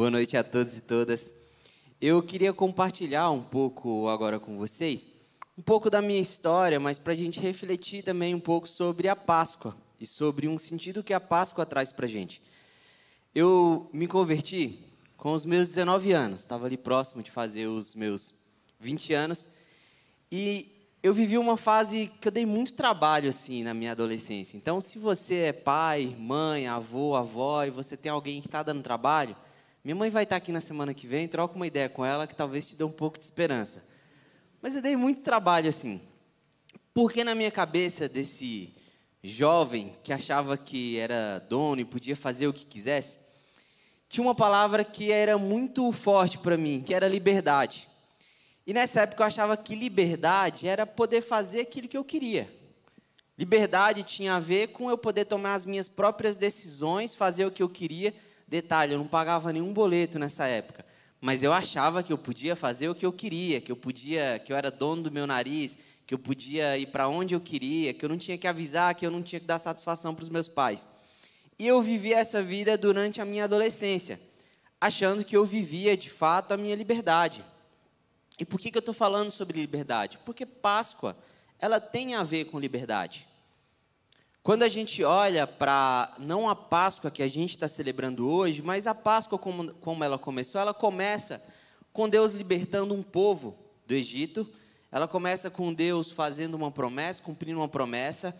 Boa noite a todos e todas. Eu queria compartilhar um pouco agora com vocês, um pouco da minha história, mas para a gente refletir também um pouco sobre a Páscoa e sobre um sentido que a Páscoa traz para a gente. Eu me converti com os meus 19 anos, estava ali próximo de fazer os meus 20 anos, e eu vivi uma fase que eu dei muito trabalho assim na minha adolescência. Então, se você é pai, mãe, avô, avó e você tem alguém que está dando trabalho, minha mãe vai estar aqui na semana que vem, troca uma ideia com ela que talvez te dê um pouco de esperança. Mas eu dei muito trabalho assim. Porque na minha cabeça desse jovem que achava que era dono e podia fazer o que quisesse, tinha uma palavra que era muito forte para mim, que era liberdade. E nessa época eu achava que liberdade era poder fazer aquilo que eu queria. Liberdade tinha a ver com eu poder tomar as minhas próprias decisões, fazer o que eu queria. Detalhe, eu não pagava nenhum boleto nessa época, mas eu achava que eu podia fazer o que eu queria, que eu podia, que eu era dono do meu nariz, que eu podia ir para onde eu queria, que eu não tinha que avisar, que eu não tinha que dar satisfação para os meus pais. E eu vivi essa vida durante a minha adolescência, achando que eu vivia de fato a minha liberdade. E por que, que eu estou falando sobre liberdade? Porque Páscoa, ela tem a ver com liberdade. Quando a gente olha para, não a Páscoa que a gente está celebrando hoje, mas a Páscoa como, como ela começou, ela começa com Deus libertando um povo do Egito, ela começa com Deus fazendo uma promessa, cumprindo uma promessa,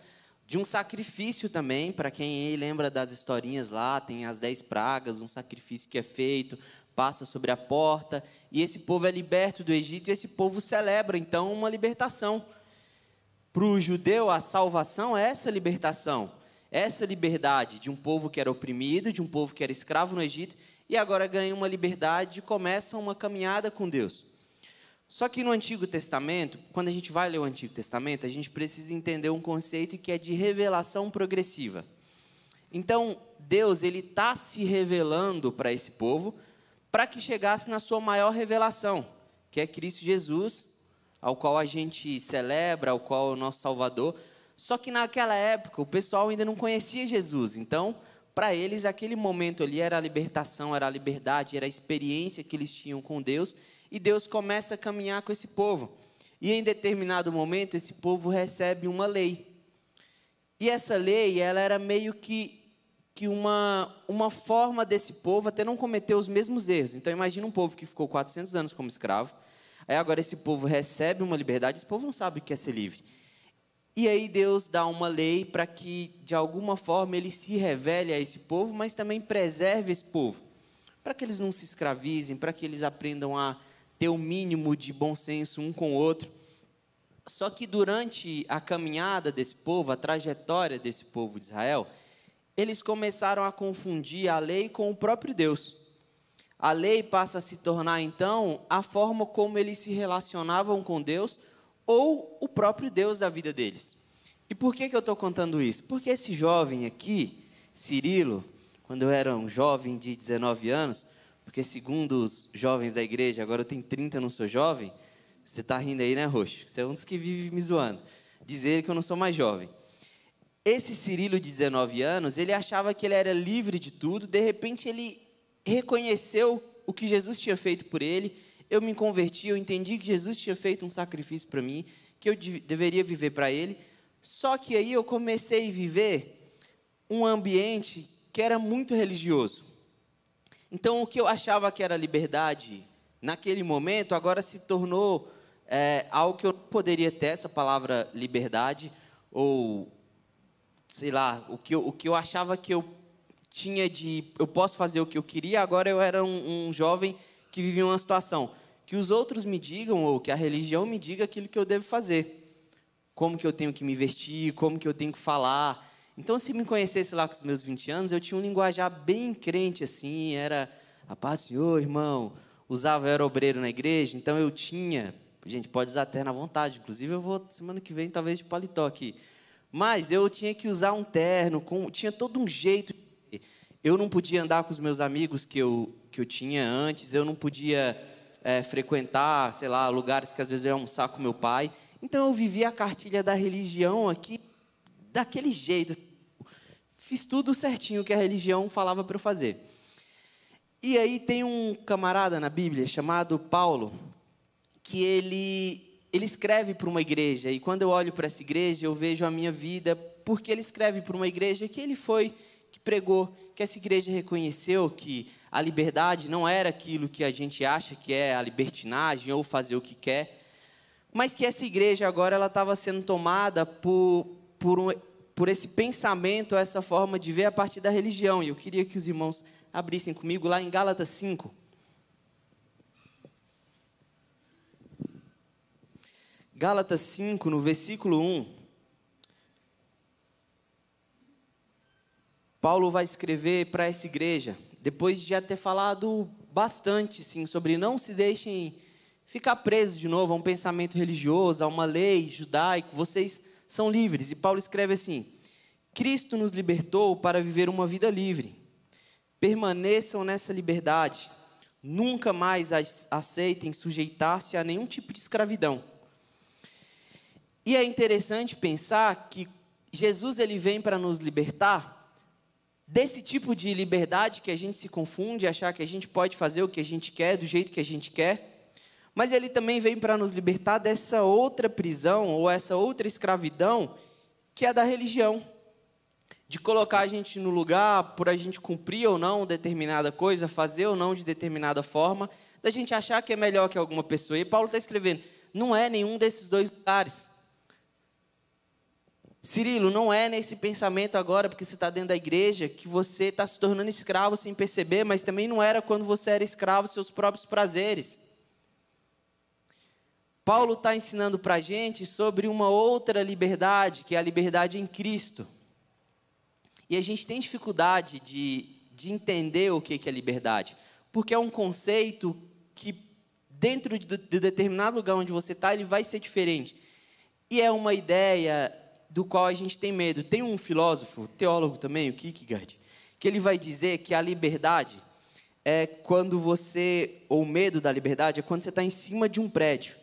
de um sacrifício também, para quem lembra das historinhas lá, tem as dez pragas, um sacrifício que é feito, passa sobre a porta, e esse povo é liberto do Egito, e esse povo celebra então uma libertação. Para o judeu, a salvação é essa libertação, essa liberdade de um povo que era oprimido, de um povo que era escravo no Egito, e agora ganha uma liberdade e começa uma caminhada com Deus. Só que no Antigo Testamento, quando a gente vai ler o Antigo Testamento, a gente precisa entender um conceito que é de revelação progressiva. Então, Deus ele está se revelando para esse povo, para que chegasse na sua maior revelação, que é Cristo Jesus, ao qual a gente celebra, ao qual é o nosso Salvador. Só que naquela época o pessoal ainda não conhecia Jesus, então para eles aquele momento ali era a libertação, era a liberdade, era a experiência que eles tinham com Deus, e Deus começa a caminhar com esse povo. E em determinado momento esse povo recebe uma lei. E essa lei, ela era meio que que uma, uma forma desse povo até não cometer os mesmos erros. Então, imagina um povo que ficou 400 anos como escravo, aí agora esse povo recebe uma liberdade, esse povo não sabe o que é ser livre. E aí Deus dá uma lei para que, de alguma forma, ele se revele a esse povo, mas também preserve esse povo, para que eles não se escravizem, para que eles aprendam a ter o um mínimo de bom senso um com o outro. Só que durante a caminhada desse povo, a trajetória desse povo de Israel, eles começaram a confundir a lei com o próprio Deus. A lei passa a se tornar, então, a forma como eles se relacionavam com Deus ou o próprio Deus da vida deles. E por que, que eu estou contando isso? Porque esse jovem aqui, Cirilo, quando eu era um jovem de 19 anos, porque segundo os jovens da igreja, agora eu tenho 30 não sou jovem, você está rindo aí, né, Roxo? Você é um dos que vive me zoando. Dizer que eu não sou mais jovem. Esse Cirilo de 19 anos, ele achava que ele era livre de tudo, de repente ele reconheceu o que Jesus tinha feito por ele. Eu me converti, eu entendi que Jesus tinha feito um sacrifício para mim, que eu deveria viver para ele. Só que aí eu comecei a viver um ambiente que era muito religioso. Então o que eu achava que era liberdade naquele momento, agora se tornou é, algo que eu poderia ter essa palavra liberdade ou sei lá, o que eu, o que eu achava que eu tinha de. Eu posso fazer o que eu queria, agora eu era um, um jovem que vivia uma situação. Que os outros me digam, ou que a religião me diga aquilo que eu devo fazer. Como que eu tenho que me vestir, como que eu tenho que falar. Então, se me conhecesse lá com os meus 20 anos, eu tinha um linguajar bem crente, assim, era a paz Senhor, irmão. Usava, eu era obreiro na igreja, então eu tinha. Gente, pode usar até na vontade. Inclusive, eu vou, semana que vem, talvez de paletó aqui. Mas eu tinha que usar um terno, com, tinha todo um jeito. Eu não podia andar com os meus amigos que eu, que eu tinha antes, eu não podia é, frequentar, sei lá, lugares que às vezes eu ia almoçar com meu pai. Então eu vivia a cartilha da religião aqui daquele jeito. Fiz tudo certinho que a religião falava para eu fazer. E aí tem um camarada na Bíblia chamado Paulo, que ele ele escreve para uma igreja, e quando eu olho para essa igreja, eu vejo a minha vida, porque ele escreve para uma igreja que ele foi, que pregou, que essa igreja reconheceu que a liberdade não era aquilo que a gente acha que é a libertinagem ou fazer o que quer, mas que essa igreja agora ela estava sendo tomada por, por, um, por esse pensamento, essa forma de ver a partir da religião. E eu queria que os irmãos abrissem comigo lá em Gálatas 5. Gálatas 5, no versículo 1. Paulo vai escrever para essa igreja, depois de já ter falado bastante sim, sobre não se deixem ficar presos de novo a um pensamento religioso, a uma lei judaica, vocês são livres. E Paulo escreve assim: Cristo nos libertou para viver uma vida livre. Permaneçam nessa liberdade. Nunca mais aceitem sujeitar-se a nenhum tipo de escravidão. E é interessante pensar que Jesus ele vem para nos libertar desse tipo de liberdade que a gente se confunde, achar que a gente pode fazer o que a gente quer, do jeito que a gente quer. Mas ele também vem para nos libertar dessa outra prisão ou essa outra escravidão que é da religião. De colocar a gente no lugar por a gente cumprir ou não determinada coisa, fazer ou não de determinada forma, da gente achar que é melhor que alguma pessoa. E Paulo está escrevendo: não é nenhum desses dois lugares. Cirilo, não é nesse pensamento agora, porque você está dentro da igreja, que você está se tornando escravo sem perceber, mas também não era quando você era escravo dos seus próprios prazeres. Paulo está ensinando para a gente sobre uma outra liberdade, que é a liberdade em Cristo. E a gente tem dificuldade de, de entender o que é liberdade, porque é um conceito que, dentro de, de determinado lugar onde você está, ele vai ser diferente. E é uma ideia do qual a gente tem medo. Tem um filósofo, teólogo também, o Kierkegaard, que ele vai dizer que a liberdade é quando você, ou o medo da liberdade, é quando você está em cima de um prédio.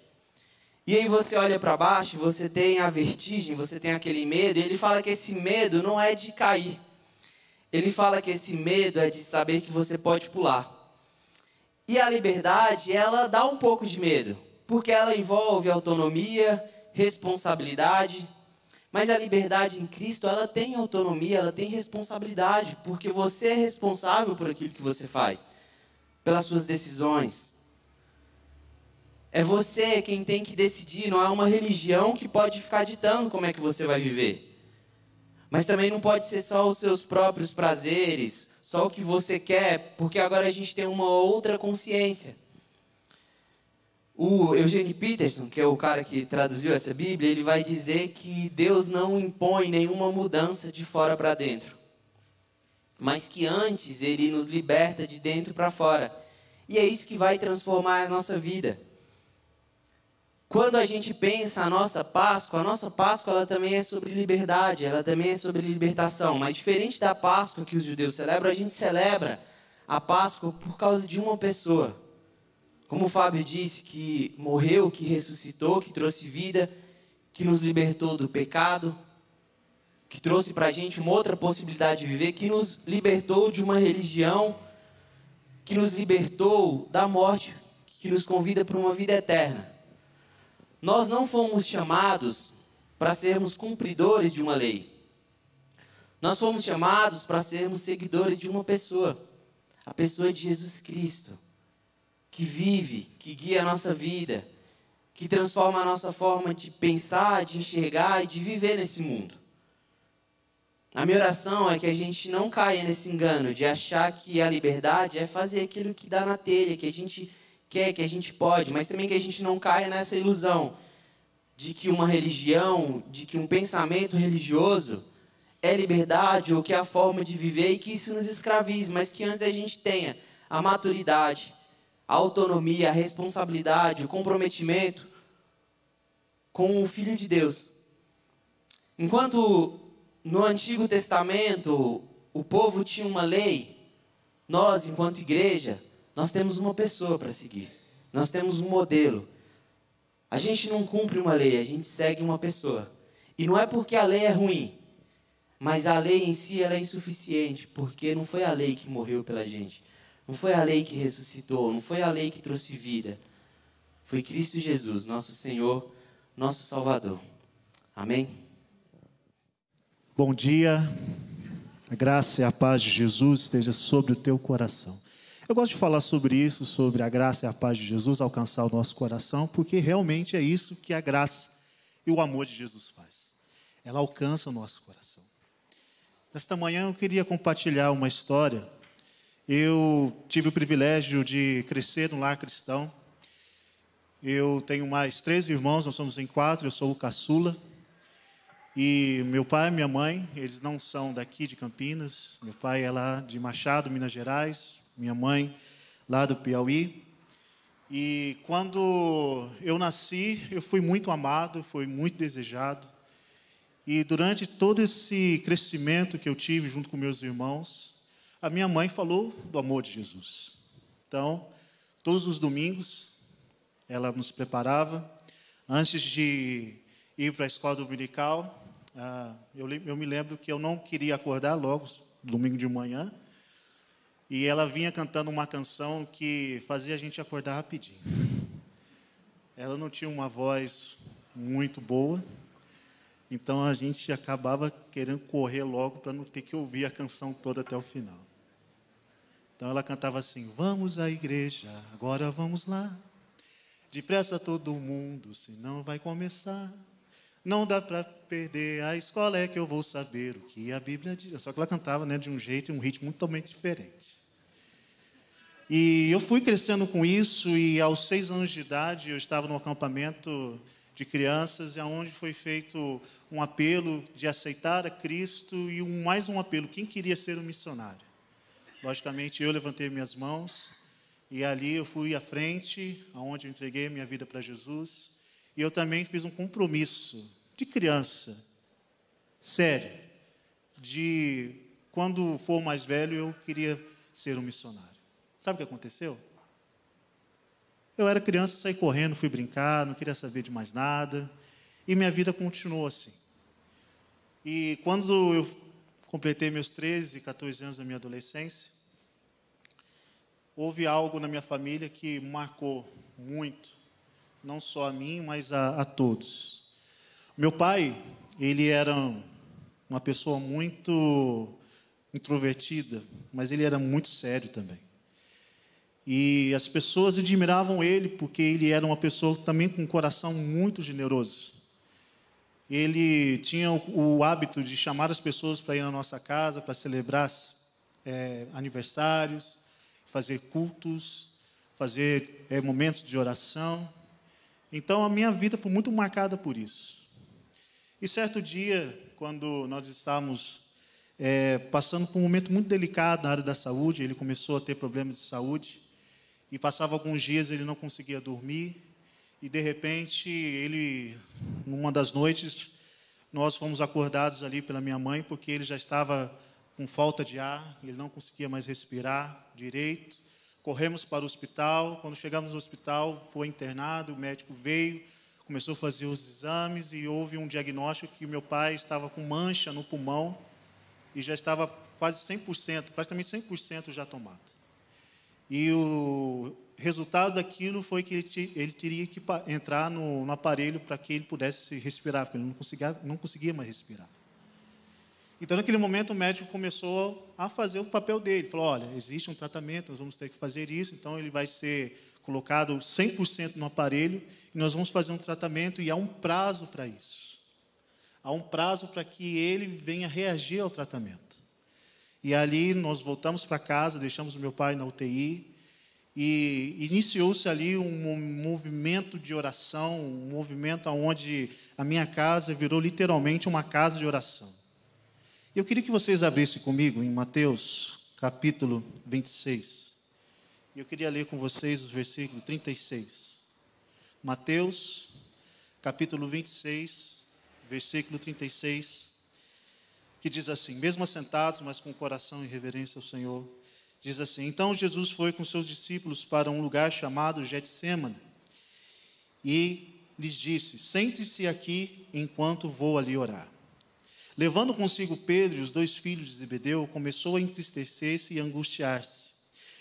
E aí você olha para baixo, você tem a vertigem, você tem aquele medo, e ele fala que esse medo não é de cair. Ele fala que esse medo é de saber que você pode pular. E a liberdade, ela dá um pouco de medo, porque ela envolve autonomia, responsabilidade, mas a liberdade em Cristo, ela tem autonomia, ela tem responsabilidade, porque você é responsável por aquilo que você faz, pelas suas decisões. É você quem tem que decidir, não é uma religião que pode ficar ditando como é que você vai viver. Mas também não pode ser só os seus próprios prazeres, só o que você quer, porque agora a gente tem uma outra consciência. O Eugene Peterson, que é o cara que traduziu essa Bíblia, ele vai dizer que Deus não impõe nenhuma mudança de fora para dentro, mas que antes ele nos liberta de dentro para fora. E é isso que vai transformar a nossa vida. Quando a gente pensa a nossa Páscoa, a nossa Páscoa ela também é sobre liberdade, ela também é sobre libertação. Mas diferente da Páscoa que os judeus celebram, a gente celebra a Páscoa por causa de uma pessoa. Como o Fábio disse, que morreu, que ressuscitou, que trouxe vida, que nos libertou do pecado, que trouxe para a gente uma outra possibilidade de viver, que nos libertou de uma religião, que nos libertou da morte, que nos convida para uma vida eterna. Nós não fomos chamados para sermos cumpridores de uma lei. Nós fomos chamados para sermos seguidores de uma pessoa, a pessoa de Jesus Cristo que vive, que guia a nossa vida, que transforma a nossa forma de pensar, de enxergar e de viver nesse mundo. A minha oração é que a gente não caia nesse engano de achar que a liberdade é fazer aquilo que dá na telha, que a gente quer, que a gente pode, mas também que a gente não caia nessa ilusão de que uma religião, de que um pensamento religioso é liberdade ou que é a forma de viver e que isso nos escravize, mas que antes a gente tenha a maturidade, a autonomia, a responsabilidade, o comprometimento com o Filho de Deus. Enquanto no Antigo Testamento o povo tinha uma lei, nós, enquanto igreja, nós temos uma pessoa para seguir. Nós temos um modelo. A gente não cumpre uma lei, a gente segue uma pessoa. E não é porque a lei é ruim, mas a lei em si ela é insuficiente, porque não foi a lei que morreu pela gente. Não foi a lei que ressuscitou, não foi a lei que trouxe vida. Foi Cristo Jesus, nosso Senhor, nosso Salvador. Amém? Bom dia. A graça e a paz de Jesus esteja sobre o teu coração. Eu gosto de falar sobre isso, sobre a graça e a paz de Jesus alcançar o nosso coração, porque realmente é isso que a graça e o amor de Jesus faz. Ela alcança o nosso coração. Nesta manhã eu queria compartilhar uma história. Eu tive o privilégio de crescer no lar cristão. Eu tenho mais três irmãos, nós somos em quatro, eu sou o caçula. E meu pai e minha mãe, eles não são daqui de Campinas. Meu pai é lá de Machado, Minas Gerais. Minha mãe lá do Piauí. E quando eu nasci, eu fui muito amado, fui muito desejado. E durante todo esse crescimento que eu tive junto com meus irmãos, a minha mãe falou do amor de Jesus. Então, todos os domingos, ela nos preparava. Antes de ir para a escola dominical, ah, eu, eu me lembro que eu não queria acordar logo, domingo de manhã, e ela vinha cantando uma canção que fazia a gente acordar rapidinho. Ela não tinha uma voz muito boa, então a gente acabava querendo correr logo para não ter que ouvir a canção toda até o final. Então ela cantava assim: Vamos à igreja, agora vamos lá. Depressa todo mundo, senão vai começar. Não dá para perder, a escola é que eu vou saber o que a Bíblia diz. Só que ela cantava né, de um jeito e um ritmo totalmente diferente. E eu fui crescendo com isso, e aos seis anos de idade eu estava no acampamento de crianças, onde foi feito um apelo de aceitar a Cristo e um, mais um apelo, quem queria ser um missionário? Logicamente, eu levantei minhas mãos e ali eu fui à frente, aonde eu entreguei minha vida para Jesus. E eu também fiz um compromisso de criança, sério, de quando for mais velho eu queria ser um missionário. Sabe o que aconteceu? Eu era criança, saí correndo, fui brincar, não queria saber de mais nada. E minha vida continuou assim. E quando eu completei meus 13, 14 anos da minha adolescência, houve algo na minha família que marcou muito, não só a mim, mas a, a todos. Meu pai, ele era uma pessoa muito introvertida, mas ele era muito sério também. E as pessoas admiravam ele porque ele era uma pessoa também com um coração muito generoso. Ele tinha o, hábito de chamar as pessoas para ir na nossa casa, para celebrar é, aniversários, fazer cultos, fazer é, momentos de oração. Então a minha vida foi muito marcada por isso. E certo dia, quando nós estávamos é, passando por um momento muito delicado na área da saúde, ele começou a ter problemas de saúde e passava alguns dias ele não conseguia dormir e de repente ele numa das noites nós fomos acordados ali pela minha mãe porque ele já estava com falta de ar, ele não conseguia mais respirar direito. Corremos para o hospital, quando chegamos no hospital, foi internado, o médico veio, começou a fazer os exames e houve um diagnóstico que meu pai estava com mancha no pulmão e já estava quase 100%, praticamente 100% já tomado. E o resultado daquilo foi que ele, ele teria que entrar no, no aparelho para que ele pudesse respirar, porque ele não conseguia, não conseguia mais respirar. Então, naquele momento, o médico começou a fazer o papel dele. Falou: olha, existe um tratamento, nós vamos ter que fazer isso, então ele vai ser colocado 100% no aparelho e nós vamos fazer um tratamento e há um prazo para isso. Há um prazo para que ele venha reagir ao tratamento. E ali nós voltamos para casa, deixamos o meu pai na UTI e iniciou-se ali um movimento de oração, um movimento onde a minha casa virou literalmente uma casa de oração. Eu queria que vocês abrissem comigo em Mateus capítulo 26. Eu queria ler com vocês os versículos 36. Mateus capítulo 26, versículo 36 que diz assim: mesmo assentados, mas com o coração em reverência ao Senhor, diz assim: Então Jesus foi com seus discípulos para um lugar chamado Getsemane e lhes disse: Sente-se aqui enquanto vou ali orar. Levando consigo Pedro e os dois filhos de Zebedeu, começou a entristecer-se e angustiar-se.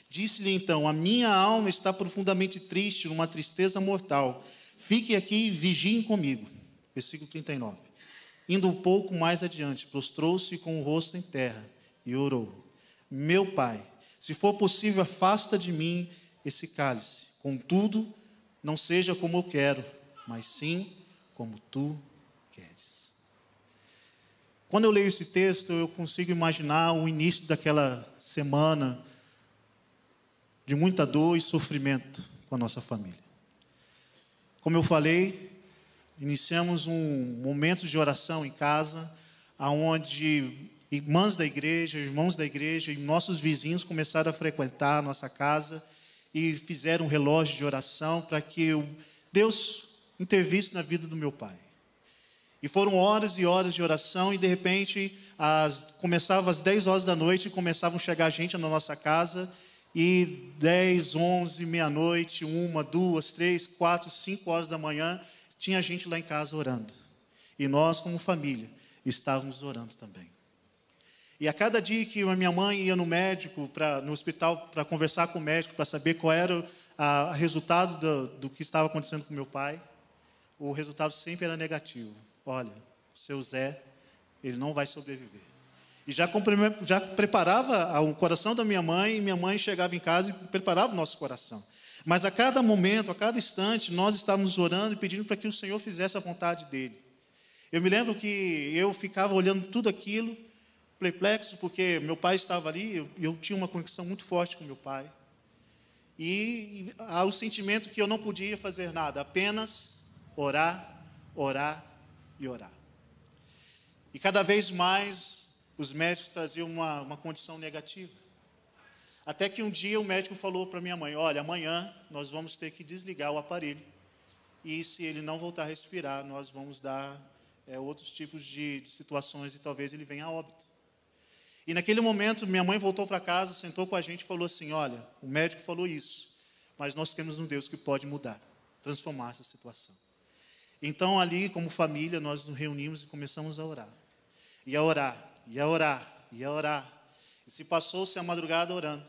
Disse-lhe então: A minha alma está profundamente triste, numa tristeza mortal. Fique aqui e vigiem comigo. Versículo 39. Indo um pouco mais adiante, prostrou-se com o rosto em terra e orou: Meu pai, se for possível, afasta de mim esse cálice. Contudo, não seja como eu quero, mas sim como tu queres. Quando eu leio esse texto, eu consigo imaginar o início daquela semana de muita dor e sofrimento com a nossa família. Como eu falei, iniciamos um momento de oração em casa, aonde irmãs da igreja, irmãos da igreja e nossos vizinhos começaram a frequentar a nossa casa e fizeram um relógio de oração para que Deus intervisse na vida do meu pai. E foram horas e horas de oração e de repente as, começava às 10 horas da noite e começavam a chegar gente na nossa casa e 10, 11, meia-noite, uma, duas, três, quatro, cinco horas da manhã, tinha gente lá em casa orando. E nós, como família, estávamos orando também. E a cada dia que a minha mãe ia no médico, pra, no hospital, para conversar com o médico, para saber qual era o resultado do, do que estava acontecendo com meu pai, o resultado sempre era negativo. Olha, seu Zé, ele não vai sobreviver. E já, já preparava o coração da minha mãe, e minha mãe chegava em casa e preparava o nosso coração. Mas a cada momento, a cada instante, nós estávamos orando e pedindo para que o Senhor fizesse a vontade dele. Eu me lembro que eu ficava olhando tudo aquilo, perplexo, porque meu pai estava ali, eu, eu tinha uma conexão muito forte com meu pai. E há o sentimento que eu não podia fazer nada, apenas orar, orar e orar. E cada vez mais os médicos traziam uma, uma condição negativa. Até que um dia o médico falou para minha mãe: Olha, amanhã nós vamos ter que desligar o aparelho. E se ele não voltar a respirar, nós vamos dar é, outros tipos de, de situações e talvez ele venha a óbito. E naquele momento, minha mãe voltou para casa, sentou com a gente e falou assim: Olha, o médico falou isso, mas nós temos um Deus que pode mudar, transformar essa situação. Então, ali, como família, nós nos reunimos e começamos a orar. E a orar, ia orar, ia orar. E se passou-se a madrugada orando.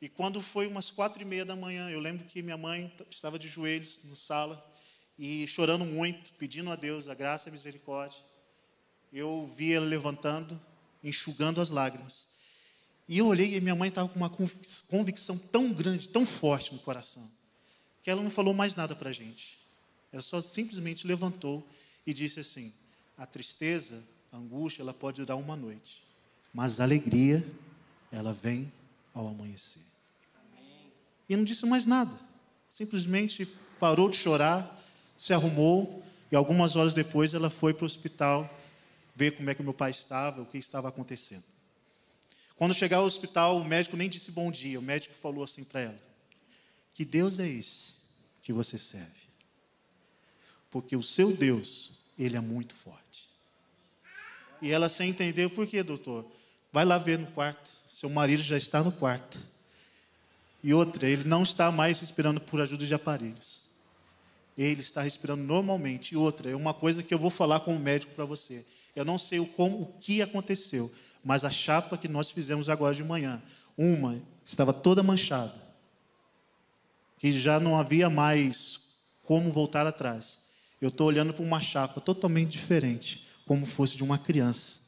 E quando foi umas quatro e meia da manhã, eu lembro que minha mãe estava de joelhos na sala e chorando muito, pedindo a Deus a graça e a misericórdia. Eu vi ela levantando, enxugando as lágrimas. E eu olhei e minha mãe estava com uma convicção tão grande, tão forte no coração, que ela não falou mais nada para a gente. Ela só simplesmente levantou e disse assim: a tristeza a angústia, ela pode durar uma noite, mas a alegria, ela vem ao amanhecer. Amém. E não disse mais nada. Simplesmente parou de chorar, se arrumou e algumas horas depois ela foi para o hospital ver como é que meu pai estava, o que estava acontecendo. Quando chegar ao hospital, o médico nem disse bom dia, o médico falou assim para ela: Que Deus é esse que você serve? Porque o seu Deus, ele é muito forte. E ela sem entender, por que, doutor? Vai lá ver no quarto. Seu marido já está no quarto. E outra, ele não está mais respirando por ajuda de aparelhos. Ele está respirando normalmente. E outra, é uma coisa que eu vou falar como médico para você. Eu não sei o, como, o que aconteceu, mas a chapa que nós fizemos agora de manhã, uma estava toda manchada, que já não havia mais como voltar atrás. Eu estou olhando para uma chapa totalmente diferente como fosse de uma criança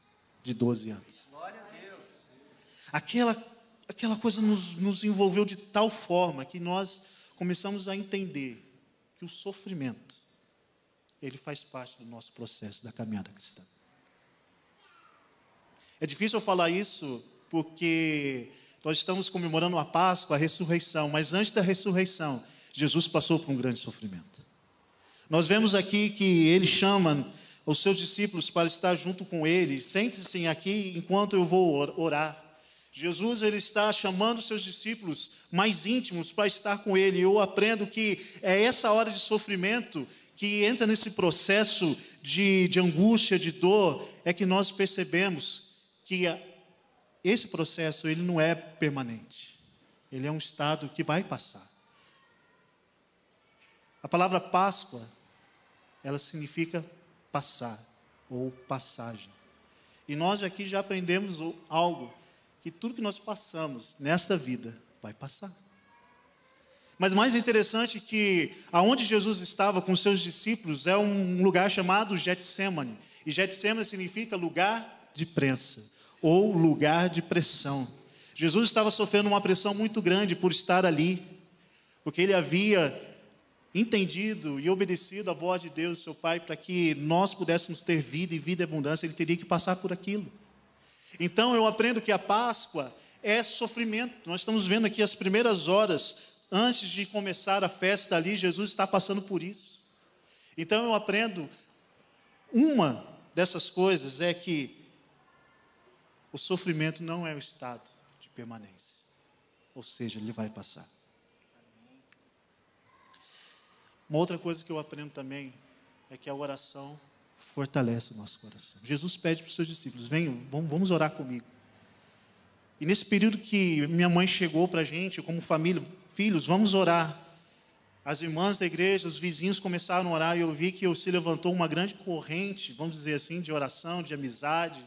de 12 anos. Aquela, aquela coisa nos, nos envolveu de tal forma que nós começamos a entender que o sofrimento, ele faz parte do nosso processo da caminhada cristã. É difícil eu falar isso porque nós estamos comemorando a Páscoa, a ressurreição, mas antes da ressurreição, Jesus passou por um grande sofrimento. Nós vemos aqui que ele chama os seus discípulos para estar junto com ele. Sente-se aqui enquanto eu vou orar. Jesus ele está chamando seus discípulos mais íntimos para estar com ele. Eu aprendo que é essa hora de sofrimento que entra nesse processo de, de angústia, de dor, é que nós percebemos que esse processo ele não é permanente. Ele é um estado que vai passar. A palavra Páscoa, ela significa passar ou passagem. E nós aqui já aprendemos algo que tudo que nós passamos nessa vida vai passar. Mas mais interessante que aonde Jesus estava com seus discípulos é um lugar chamado Getsemane. E Getsemane significa lugar de prensa ou lugar de pressão. Jesus estava sofrendo uma pressão muito grande por estar ali, porque ele havia entendido e obedecido a voz de Deus, seu Pai, para que nós pudéssemos ter vida e vida e abundância, ele teria que passar por aquilo. Então eu aprendo que a Páscoa é sofrimento. Nós estamos vendo aqui as primeiras horas antes de começar a festa ali, Jesus está passando por isso. Então eu aprendo uma dessas coisas é que o sofrimento não é o estado de permanência. Ou seja, ele vai passar. Uma outra coisa que eu aprendo também é que a oração fortalece o nosso coração. Jesus pede para os seus discípulos: venham, vamos orar comigo. E nesse período que minha mãe chegou para a gente, como família, filhos, vamos orar. As irmãs da igreja, os vizinhos começaram a orar e eu vi que se levantou uma grande corrente, vamos dizer assim, de oração, de amizade.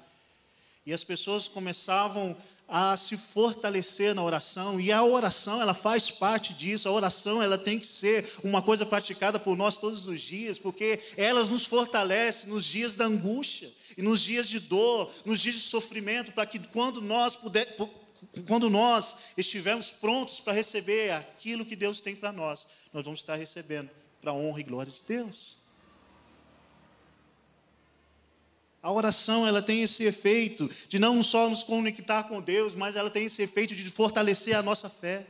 E as pessoas começavam a se fortalecer na oração, e a oração, ela faz parte disso. A oração, ela tem que ser uma coisa praticada por nós todos os dias, porque ela nos fortalece nos dias da angústia e nos dias de dor, nos dias de sofrimento, para que quando nós puder, quando nós estivermos prontos para receber aquilo que Deus tem para nós, nós vamos estar recebendo para a honra e glória de Deus. A oração, ela tem esse efeito de não só nos conectar com Deus, mas ela tem esse efeito de fortalecer a nossa fé.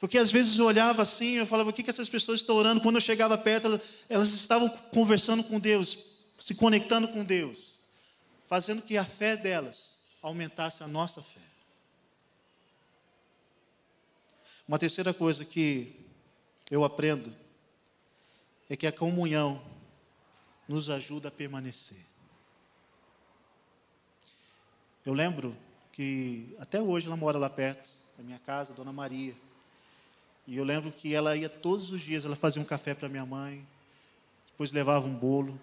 Porque às vezes eu olhava assim, eu falava, o que, que essas pessoas estão orando? Quando eu chegava perto, elas, elas estavam conversando com Deus, se conectando com Deus, fazendo que a fé delas aumentasse a nossa fé. Uma terceira coisa que eu aprendo é que a comunhão nos ajuda a permanecer. Eu lembro que até hoje ela mora lá perto da minha casa, Dona Maria. E eu lembro que ela ia todos os dias, ela fazia um café para minha mãe, depois levava um bolo,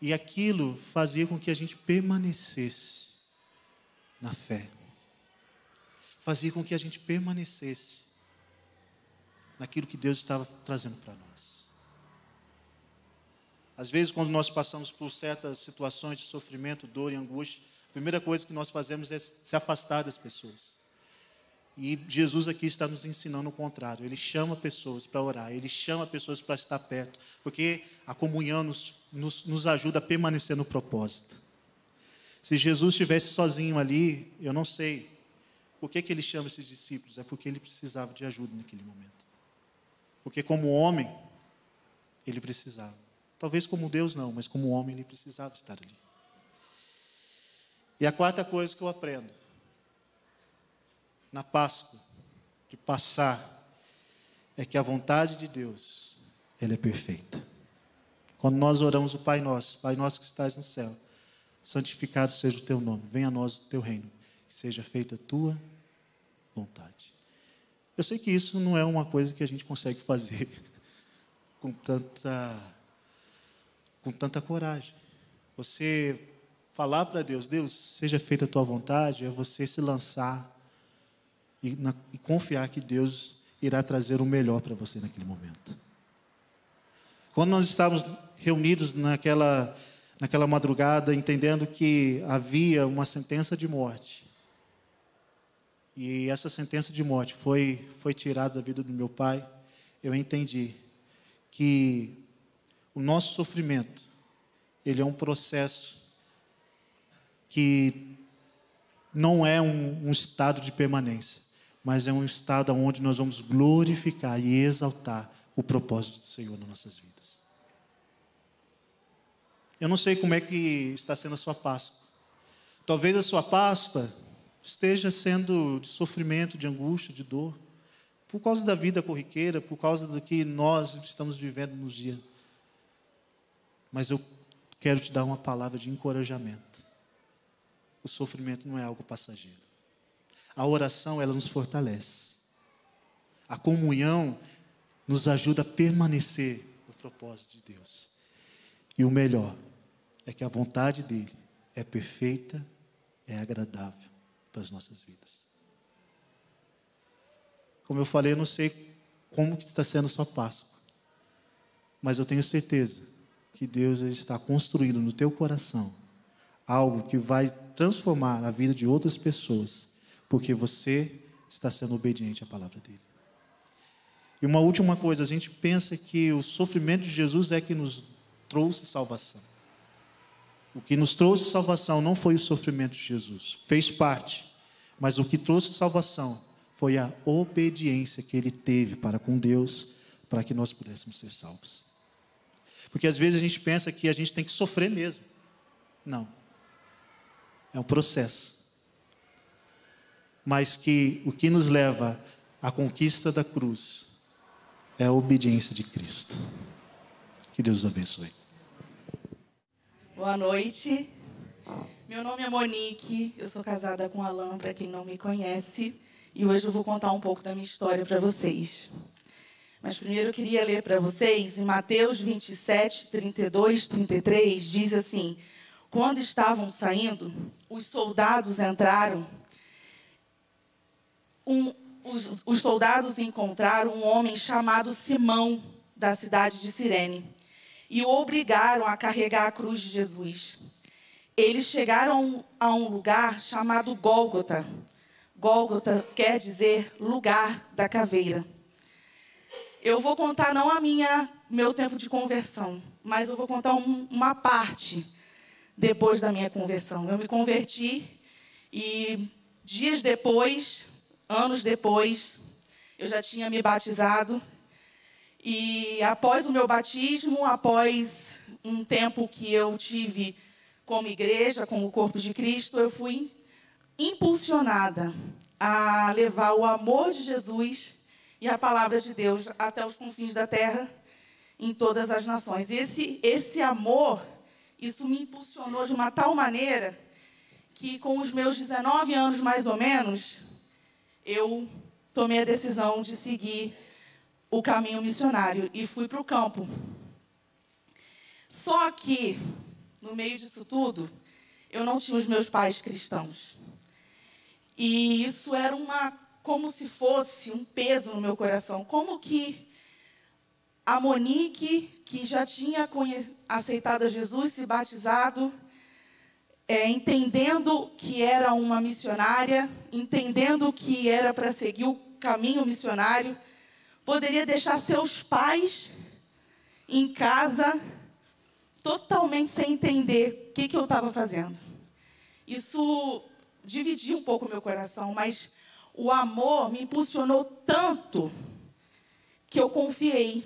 e aquilo fazia com que a gente permanecesse na fé. Fazia com que a gente permanecesse naquilo que Deus estava trazendo para nós. Às vezes, quando nós passamos por certas situações de sofrimento, dor e angústia, a primeira coisa que nós fazemos é se afastar das pessoas. E Jesus aqui está nos ensinando o contrário. Ele chama pessoas para orar, ele chama pessoas para estar perto, porque a comunhão nos, nos, nos ajuda a permanecer no propósito. Se Jesus estivesse sozinho ali, eu não sei por que, que ele chama esses discípulos, é porque ele precisava de ajuda naquele momento. Porque, como homem, ele precisava. Talvez como Deus não, mas como homem ele precisava estar ali. E a quarta coisa que eu aprendo na Páscoa, de passar, é que a vontade de Deus, ela é perfeita. Quando nós oramos o Pai Nosso, Pai Nosso que estás no céu, santificado seja o teu nome, venha a nós o teu reino, que seja feita a tua vontade. Eu sei que isso não é uma coisa que a gente consegue fazer com tanta com tanta coragem. Você falar para Deus, Deus, seja feita a tua vontade, é você se lançar e, na, e confiar que Deus irá trazer o melhor para você naquele momento. Quando nós estávamos reunidos naquela, naquela madrugada, entendendo que havia uma sentença de morte, e essa sentença de morte foi, foi tirada da vida do meu pai, eu entendi que o nosso sofrimento, ele é um processo que não é um, um estado de permanência, mas é um estado onde nós vamos glorificar e exaltar o propósito do Senhor nas nossas vidas. Eu não sei como é que está sendo a sua Páscoa. Talvez a sua Páscoa esteja sendo de sofrimento, de angústia, de dor, por causa da vida corriqueira, por causa do que nós estamos vivendo nos dias mas eu quero te dar uma palavra de encorajamento. O sofrimento não é algo passageiro. A oração, ela nos fortalece. A comunhão nos ajuda a permanecer no propósito de Deus. E o melhor é que a vontade dele é perfeita, é agradável para as nossas vidas. Como eu falei, eu não sei como que está sendo a sua Páscoa. Mas eu tenho certeza que Deus está construindo no teu coração algo que vai transformar a vida de outras pessoas, porque você está sendo obediente à palavra dele. E uma última coisa, a gente pensa que o sofrimento de Jesus é que nos trouxe salvação. O que nos trouxe salvação não foi o sofrimento de Jesus, fez parte, mas o que trouxe salvação foi a obediência que ele teve para com Deus, para que nós pudéssemos ser salvos. Porque às vezes a gente pensa que a gente tem que sofrer mesmo. Não. É um processo. Mas que o que nos leva à conquista da cruz é a obediência de Cristo. Que Deus abençoe. Boa noite. Meu nome é Monique, eu sou casada com Alan, para quem não me conhece, e hoje eu vou contar um pouco da minha história para vocês. Mas primeiro eu queria ler para vocês, em Mateus 27, 32, 33, diz assim: Quando estavam saindo, os soldados entraram. Um, os, os soldados encontraram um homem chamado Simão, da cidade de Cirene, e o obrigaram a carregar a cruz de Jesus. Eles chegaram a um lugar chamado Gólgota. Gólgota quer dizer lugar da caveira. Eu vou contar não a minha meu tempo de conversão, mas eu vou contar um, uma parte depois da minha conversão. Eu me converti e dias depois, anos depois, eu já tinha me batizado. E após o meu batismo, após um tempo que eu tive como igreja, como corpo de Cristo, eu fui impulsionada a levar o amor de Jesus e a palavra de Deus até os confins da terra, em todas as nações. Esse, esse amor, isso me impulsionou de uma tal maneira que, com os meus 19 anos mais ou menos, eu tomei a decisão de seguir o caminho missionário e fui para o campo. Só que, no meio disso tudo, eu não tinha os meus pais cristãos. E isso era uma como se fosse um peso no meu coração. Como que a Monique, que já tinha aceitado a Jesus, se batizado, é, entendendo que era uma missionária, entendendo que era para seguir o caminho missionário, poderia deixar seus pais em casa totalmente sem entender o que, que eu estava fazendo. Isso dividia um pouco o meu coração, mas o amor me impulsionou tanto que eu confiei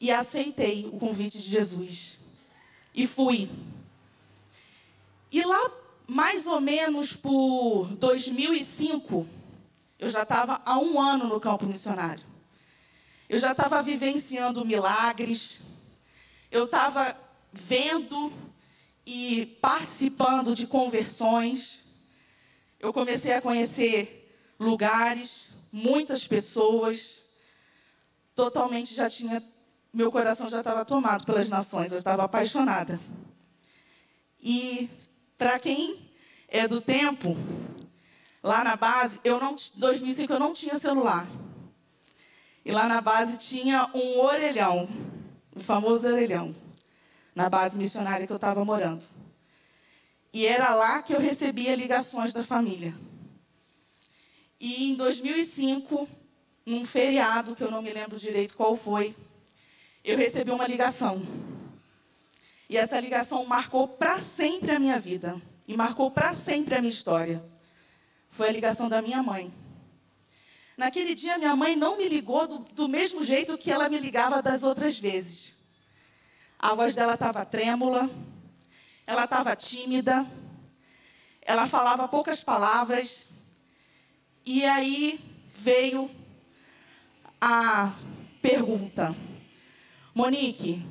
e aceitei o convite de Jesus. E fui. E lá, mais ou menos por 2005, eu já estava há um ano no campo missionário. Eu já estava vivenciando milagres. Eu estava vendo e participando de conversões eu comecei a conhecer lugares, muitas pessoas. Totalmente já tinha, meu coração já estava tomado pelas nações, eu estava apaixonada. E para quem é do tempo, lá na base, eu não, 2005 eu não tinha celular. E lá na base tinha um orelhão, o famoso orelhão, na base missionária que eu estava morando. E era lá que eu recebia ligações da família. E em 2005, num feriado, que eu não me lembro direito qual foi, eu recebi uma ligação. E essa ligação marcou para sempre a minha vida. E marcou para sempre a minha história. Foi a ligação da minha mãe. Naquele dia, minha mãe não me ligou do, do mesmo jeito que ela me ligava das outras vezes. A voz dela estava trêmula, ela estava tímida, ela falava poucas palavras, e aí veio a pergunta: Monique,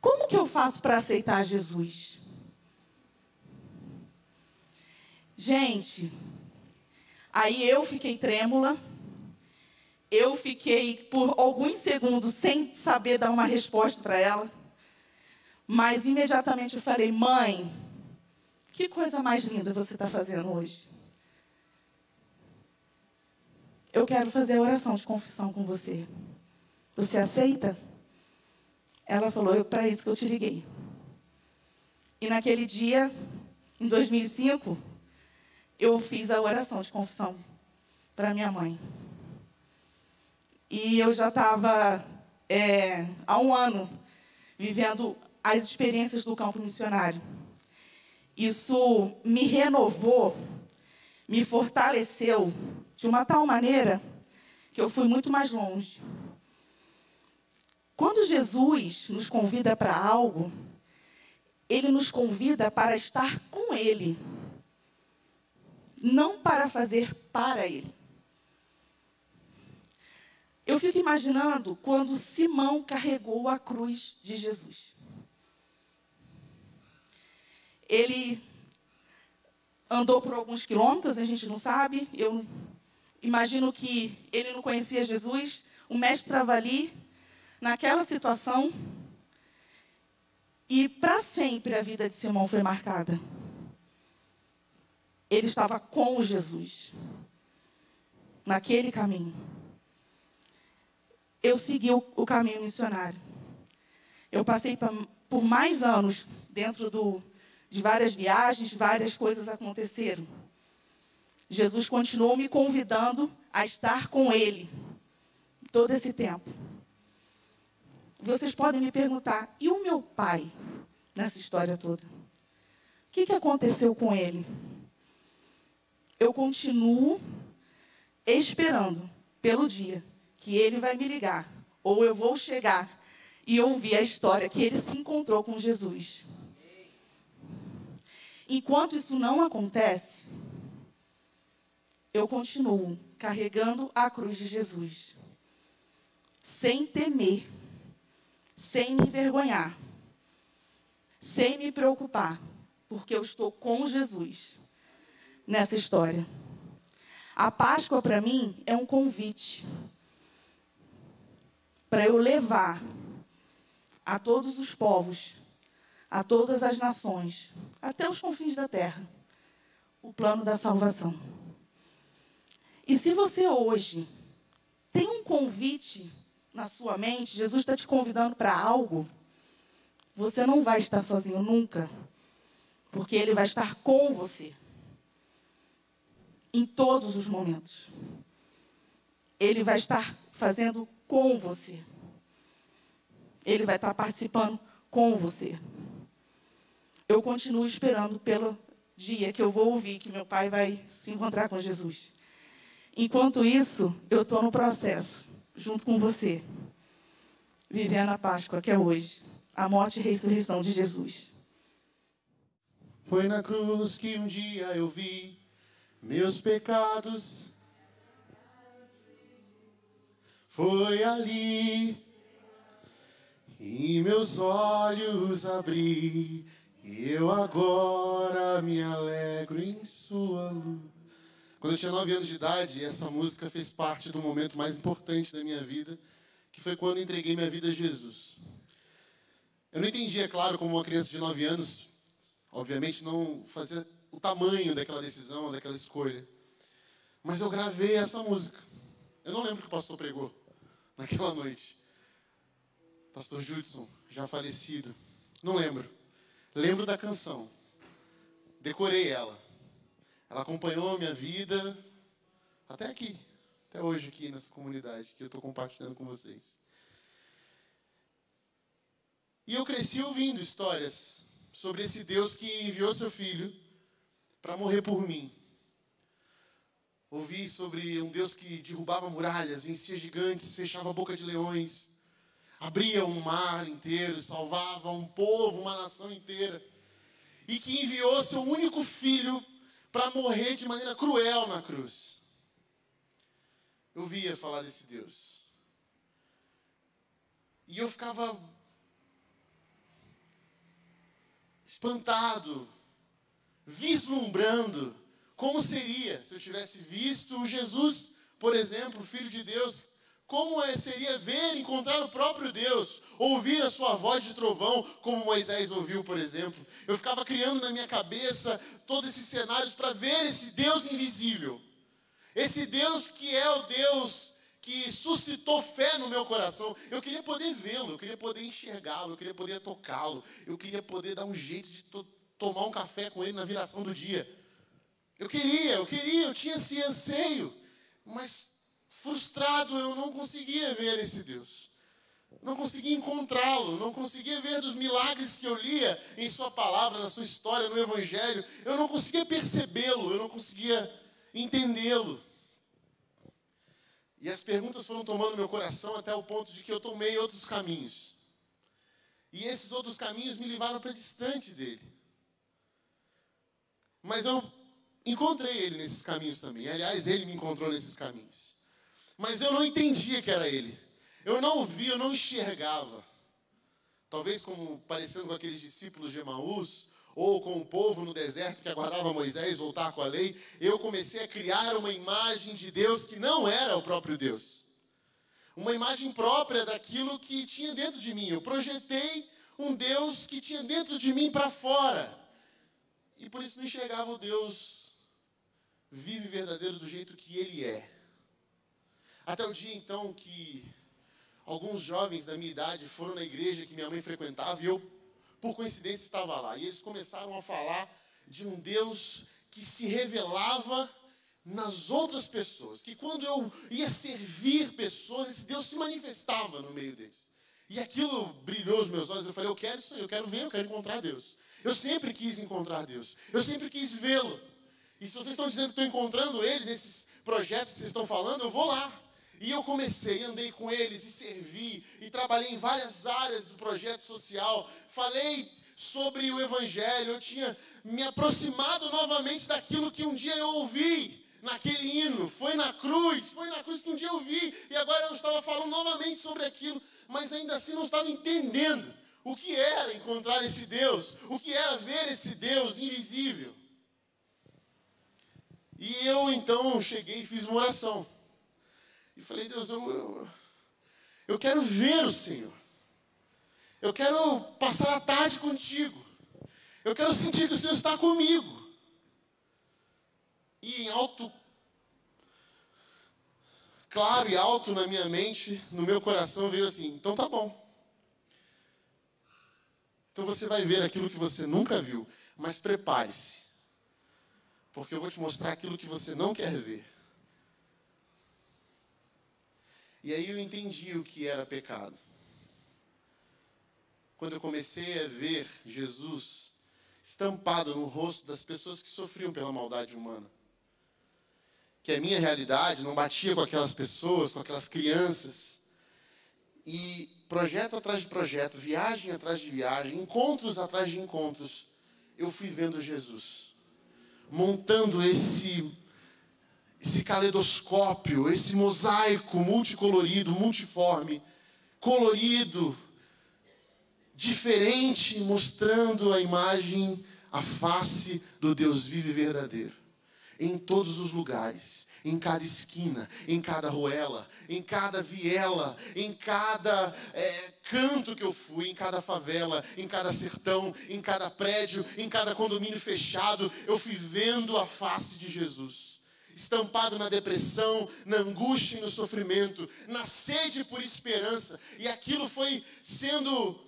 como que eu faço para aceitar Jesus? Gente, aí eu fiquei trêmula, eu fiquei por alguns segundos sem saber dar uma resposta para ela. Mas imediatamente eu falei, mãe, que coisa mais linda você está fazendo hoje. eu quero fazer a oração de confissão com você. Você aceita? Ela falou: para isso que eu te liguei. E naquele dia, em 2005, eu fiz a oração de confissão para minha mãe. E eu já estava é, há um ano vivendo as experiências do campo missionário. Isso me renovou, me fortaleceu de uma tal maneira que eu fui muito mais longe. Quando Jesus nos convida para algo, ele nos convida para estar com ele, não para fazer para ele. Eu fico imaginando quando Simão carregou a cruz de Jesus. Ele andou por alguns quilômetros, a gente não sabe. Eu imagino que ele não conhecia Jesus. O mestre estava ali, naquela situação. E para sempre a vida de Simão foi marcada. Ele estava com Jesus, naquele caminho eu segui o, caminho missionário. Eu passei por mais anos dentro do, de várias viagens, várias coisas aconteceram. Jesus continuou me convidando a estar com Ele todo esse tempo. Vocês podem me perguntar, e o meu pai nessa história toda? O que, que aconteceu com ele? Eu continuo esperando pelo dia que ele vai me ligar, ou eu vou chegar e ouvir a história que ele se encontrou com Jesus. Enquanto isso não acontece, eu continuo carregando a cruz de Jesus, sem temer, sem me envergonhar, sem me preocupar, porque eu estou com Jesus nessa história. A Páscoa para mim é um convite para eu levar a todos os povos, a todas as nações, até os confins da terra, o plano da salvação. E se você hoje tem um convite na sua mente, Jesus está te convidando para algo, você não vai estar sozinho nunca, porque Ele vai estar com você em todos os momentos. Ele vai estar fazendo com você. Ele vai estar participando com você. Eu continuo esperando pelo dia que eu vou ouvir que meu pai vai se encontrar com Jesus. Enquanto isso, eu estou no processo, junto com você, vivendo a Páscoa, que é hoje, a morte e ressurreição de Jesus. Foi na cruz que um dia eu vi meus pecados foi ali e meus olhos abri e eu agora me alegro em sua luz. Quando eu tinha nove anos de idade, essa música fez parte do momento mais importante da minha vida, que foi quando entreguei minha vida a Jesus. Eu não entendia, claro, como uma criança de nove anos, obviamente não fazia o tamanho daquela decisão, daquela escolha. Mas eu gravei essa música. Eu não lembro que o pastor pregou naquela noite. Pastor Judson, já falecido. Não lembro. Lembro da canção. Decorei ela. Ela acompanhou a minha vida até aqui, até hoje aqui nessa comunidade que eu estou compartilhando com vocês. E eu cresci ouvindo histórias sobre esse Deus que enviou seu filho para morrer por mim. Ouvi sobre um Deus que derrubava muralhas, vencia gigantes, fechava a boca de leões, abria um mar inteiro, salvava um povo, uma nação inteira. E que enviou seu único filho para morrer de maneira cruel na cruz. Eu via falar desse Deus. E eu ficava espantado, vislumbrando como seria se eu tivesse visto Jesus, por exemplo, Filho de Deus? Como é, seria ver, encontrar o próprio Deus, ouvir a sua voz de trovão, como Moisés ouviu, por exemplo? Eu ficava criando na minha cabeça todos esses cenários para ver esse Deus invisível. Esse Deus que é o Deus que suscitou fé no meu coração. Eu queria poder vê-lo, eu queria poder enxergá-lo, eu queria poder tocá-lo, eu queria poder dar um jeito de to tomar um café com ele na viração do dia. Eu queria, eu queria, eu tinha esse anseio, mas frustrado eu não conseguia ver esse Deus. Não conseguia encontrá-lo, não conseguia ver dos milagres que eu lia em Sua palavra, na Sua história, no Evangelho. Eu não conseguia percebê-lo, eu não conseguia entendê-lo. E as perguntas foram tomando meu coração até o ponto de que eu tomei outros caminhos. E esses outros caminhos me levaram para distante dele. Mas eu encontrei ele nesses caminhos também. Aliás, ele me encontrou nesses caminhos. Mas eu não entendia que era ele. Eu não via, eu não enxergava. Talvez como parecendo com aqueles discípulos de Emaús, ou com o povo no deserto que aguardava Moisés voltar com a lei, eu comecei a criar uma imagem de Deus que não era o próprio Deus. Uma imagem própria daquilo que tinha dentro de mim. Eu projetei um Deus que tinha dentro de mim para fora. E por isso não enxergava o Deus vivo e verdadeiro do jeito que ele é. Até o dia então que alguns jovens da minha idade foram na igreja que minha mãe frequentava e eu, por coincidência, estava lá. E eles começaram a falar de um Deus que se revelava nas outras pessoas. Que quando eu ia servir pessoas, esse Deus se manifestava no meio deles. E aquilo brilhou os meus olhos. Eu falei, eu quero isso, eu quero ver, eu quero encontrar Deus. Eu sempre quis encontrar Deus. Eu sempre quis vê-lo. E se vocês estão dizendo que estou encontrando Ele nesses projetos que vocês estão falando, eu vou lá. E eu comecei, andei com eles e servi, e trabalhei em várias áreas do projeto social. Falei sobre o Evangelho, eu tinha me aproximado novamente daquilo que um dia eu ouvi naquele hino. Foi na cruz, foi na cruz que um dia eu vi, e agora eu estava falando novamente sobre aquilo, mas ainda assim não estava entendendo o que era encontrar esse Deus, o que era ver esse Deus invisível. E eu então cheguei e fiz uma oração. E falei, Deus, eu, eu, eu quero ver o Senhor. Eu quero passar a tarde contigo. Eu quero sentir que o Senhor está comigo. E em alto, claro e alto na minha mente, no meu coração, veio assim: então tá bom. Então você vai ver aquilo que você nunca viu, mas prepare-se, porque eu vou te mostrar aquilo que você não quer ver. E aí eu entendi o que era pecado. Quando eu comecei a ver Jesus estampado no rosto das pessoas que sofriam pela maldade humana. Que a minha realidade não batia com aquelas pessoas, com aquelas crianças. E projeto atrás de projeto, viagem atrás de viagem, encontros atrás de encontros, eu fui vendo Jesus montando esse esse caleidoscópio, esse mosaico multicolorido, multiforme, colorido, diferente, mostrando a imagem, a face do Deus vivo e verdadeiro. Em todos os lugares, em cada esquina, em cada ruela, em cada viela, em cada é, canto que eu fui, em cada favela, em cada sertão, em cada prédio, em cada condomínio fechado, eu fui vendo a face de Jesus estampado na depressão, na angústia e no sofrimento, na sede por esperança, e aquilo foi sendo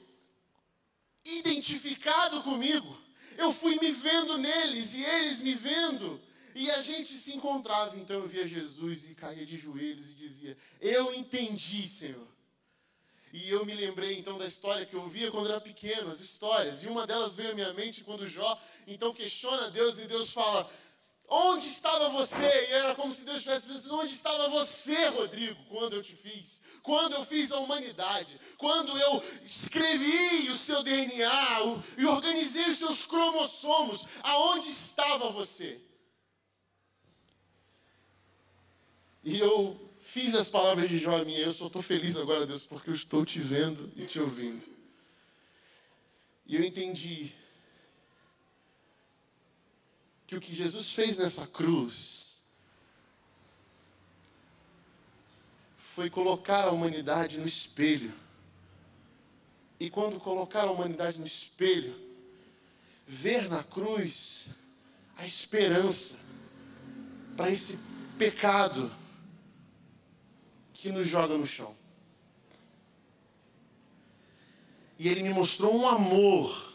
identificado comigo. Eu fui me vendo neles e eles me vendo. E a gente se encontrava, então eu via Jesus e caía de joelhos e dizia: Eu entendi, Senhor. E eu me lembrei então da história que eu ouvia quando era pequeno, as histórias. E uma delas veio à minha mente quando Jó então questiona Deus e Deus fala: Onde estava você? E era como se Deus estivesse dizendo: Onde estava você, Rodrigo, quando eu te fiz? Quando eu fiz a humanidade? Quando eu escrevi o seu DNA e organizei os seus cromossomos? Aonde estava você? E eu fiz as palavras de Jó minha. Eu só estou feliz agora, Deus, porque eu estou te vendo e te ouvindo. E eu entendi que o que Jesus fez nessa cruz foi colocar a humanidade no espelho. E quando colocar a humanidade no espelho, ver na cruz a esperança para esse pecado que nos joga no chão. E ele me mostrou um amor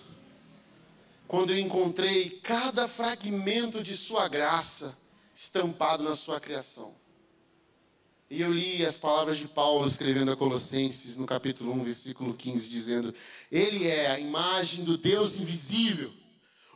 quando eu encontrei cada fragmento de sua graça estampado na sua criação. E eu li as palavras de Paulo escrevendo a Colossenses, no capítulo 1, versículo 15, dizendo: Ele é a imagem do Deus invisível,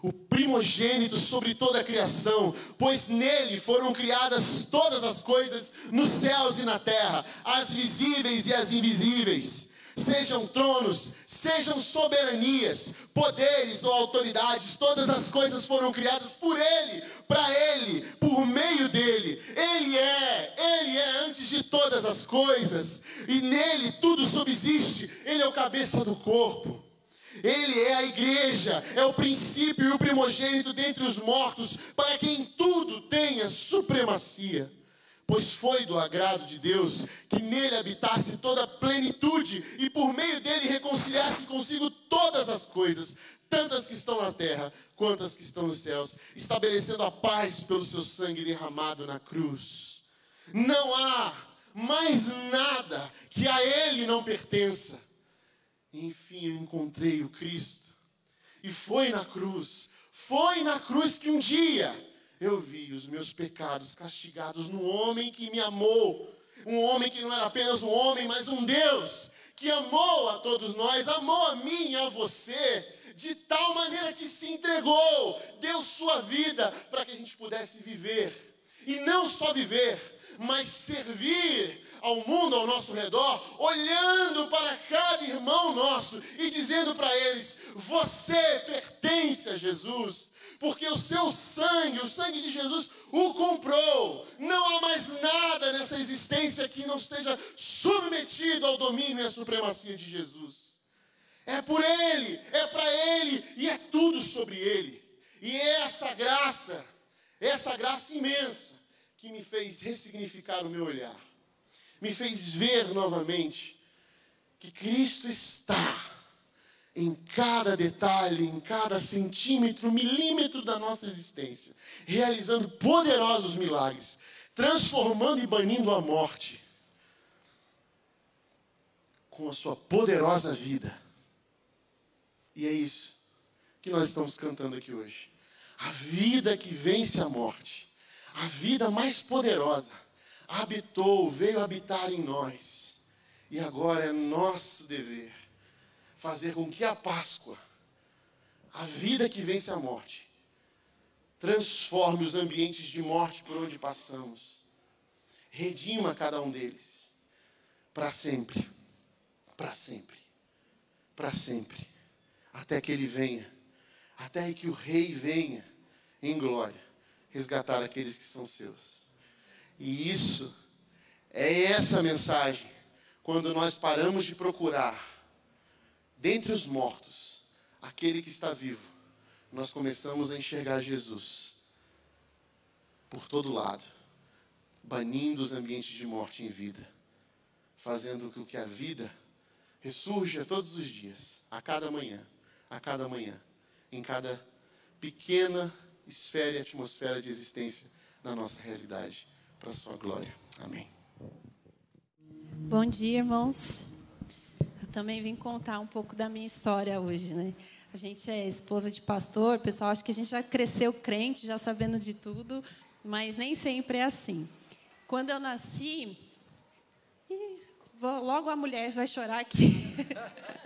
o primogênito sobre toda a criação, pois nele foram criadas todas as coisas nos céus e na terra, as visíveis e as invisíveis sejam tronos, sejam soberanias, poderes ou autoridades, todas as coisas foram criadas por Ele, para Ele, por meio dele. Ele é, Ele é antes de todas as coisas, e nele tudo subsiste, Ele é o cabeça do corpo. Ele é a igreja, é o princípio e o primogênito dentre os mortos, para quem tudo tenha supremacia pois foi do agrado de Deus que nele habitasse toda a plenitude e por meio dele reconciliasse consigo todas as coisas, tantas que estão na terra quanto as que estão nos céus, estabelecendo a paz pelo seu sangue derramado na cruz. Não há mais nada que a ele não pertença. Enfim, eu encontrei o Cristo. E foi na cruz, foi na cruz que um dia eu vi os meus pecados castigados no homem que me amou. Um homem que não era apenas um homem, mas um Deus que amou a todos nós, amou a mim e a você, de tal maneira que se entregou, deu sua vida para que a gente pudesse viver. E não só viver, mas servir ao mundo ao nosso redor, olhando para cada irmão nosso e dizendo para eles: Você pertence a Jesus porque o seu sangue, o sangue de Jesus, o comprou. Não há mais nada nessa existência que não esteja submetido ao domínio e à supremacia de Jesus. É por Ele, é para Ele e é tudo sobre Ele. E é essa graça, essa graça imensa, que me fez ressignificar o meu olhar, me fez ver novamente que Cristo está em cada detalhe, em cada centímetro, milímetro da nossa existência, realizando poderosos milagres, transformando e banindo a morte com a sua poderosa vida. E é isso que nós estamos cantando aqui hoje. A vida que vence a morte, a vida mais poderosa, habitou, veio habitar em nós. E agora é nosso dever fazer com que a Páscoa, a vida que vence a morte, transforme os ambientes de morte por onde passamos, redima cada um deles, para sempre, para sempre, para sempre, até que ele venha, até que o Rei venha em glória, resgatar aqueles que são seus. E isso é essa mensagem, quando nós paramos de procurar dentre os mortos, aquele que está vivo, nós começamos a enxergar Jesus por todo lado, banindo os ambientes de morte em vida, fazendo com que a vida ressurja todos os dias, a cada manhã, a cada manhã, em cada pequena esfera e atmosfera de existência da nossa realidade, para a sua glória. Amém. Bom dia, irmãos também vim contar um pouco da minha história hoje, né? A gente é esposa de pastor, pessoal acha que a gente já cresceu crente, já sabendo de tudo, mas nem sempre é assim. Quando eu nasci, logo a mulher vai chorar aqui.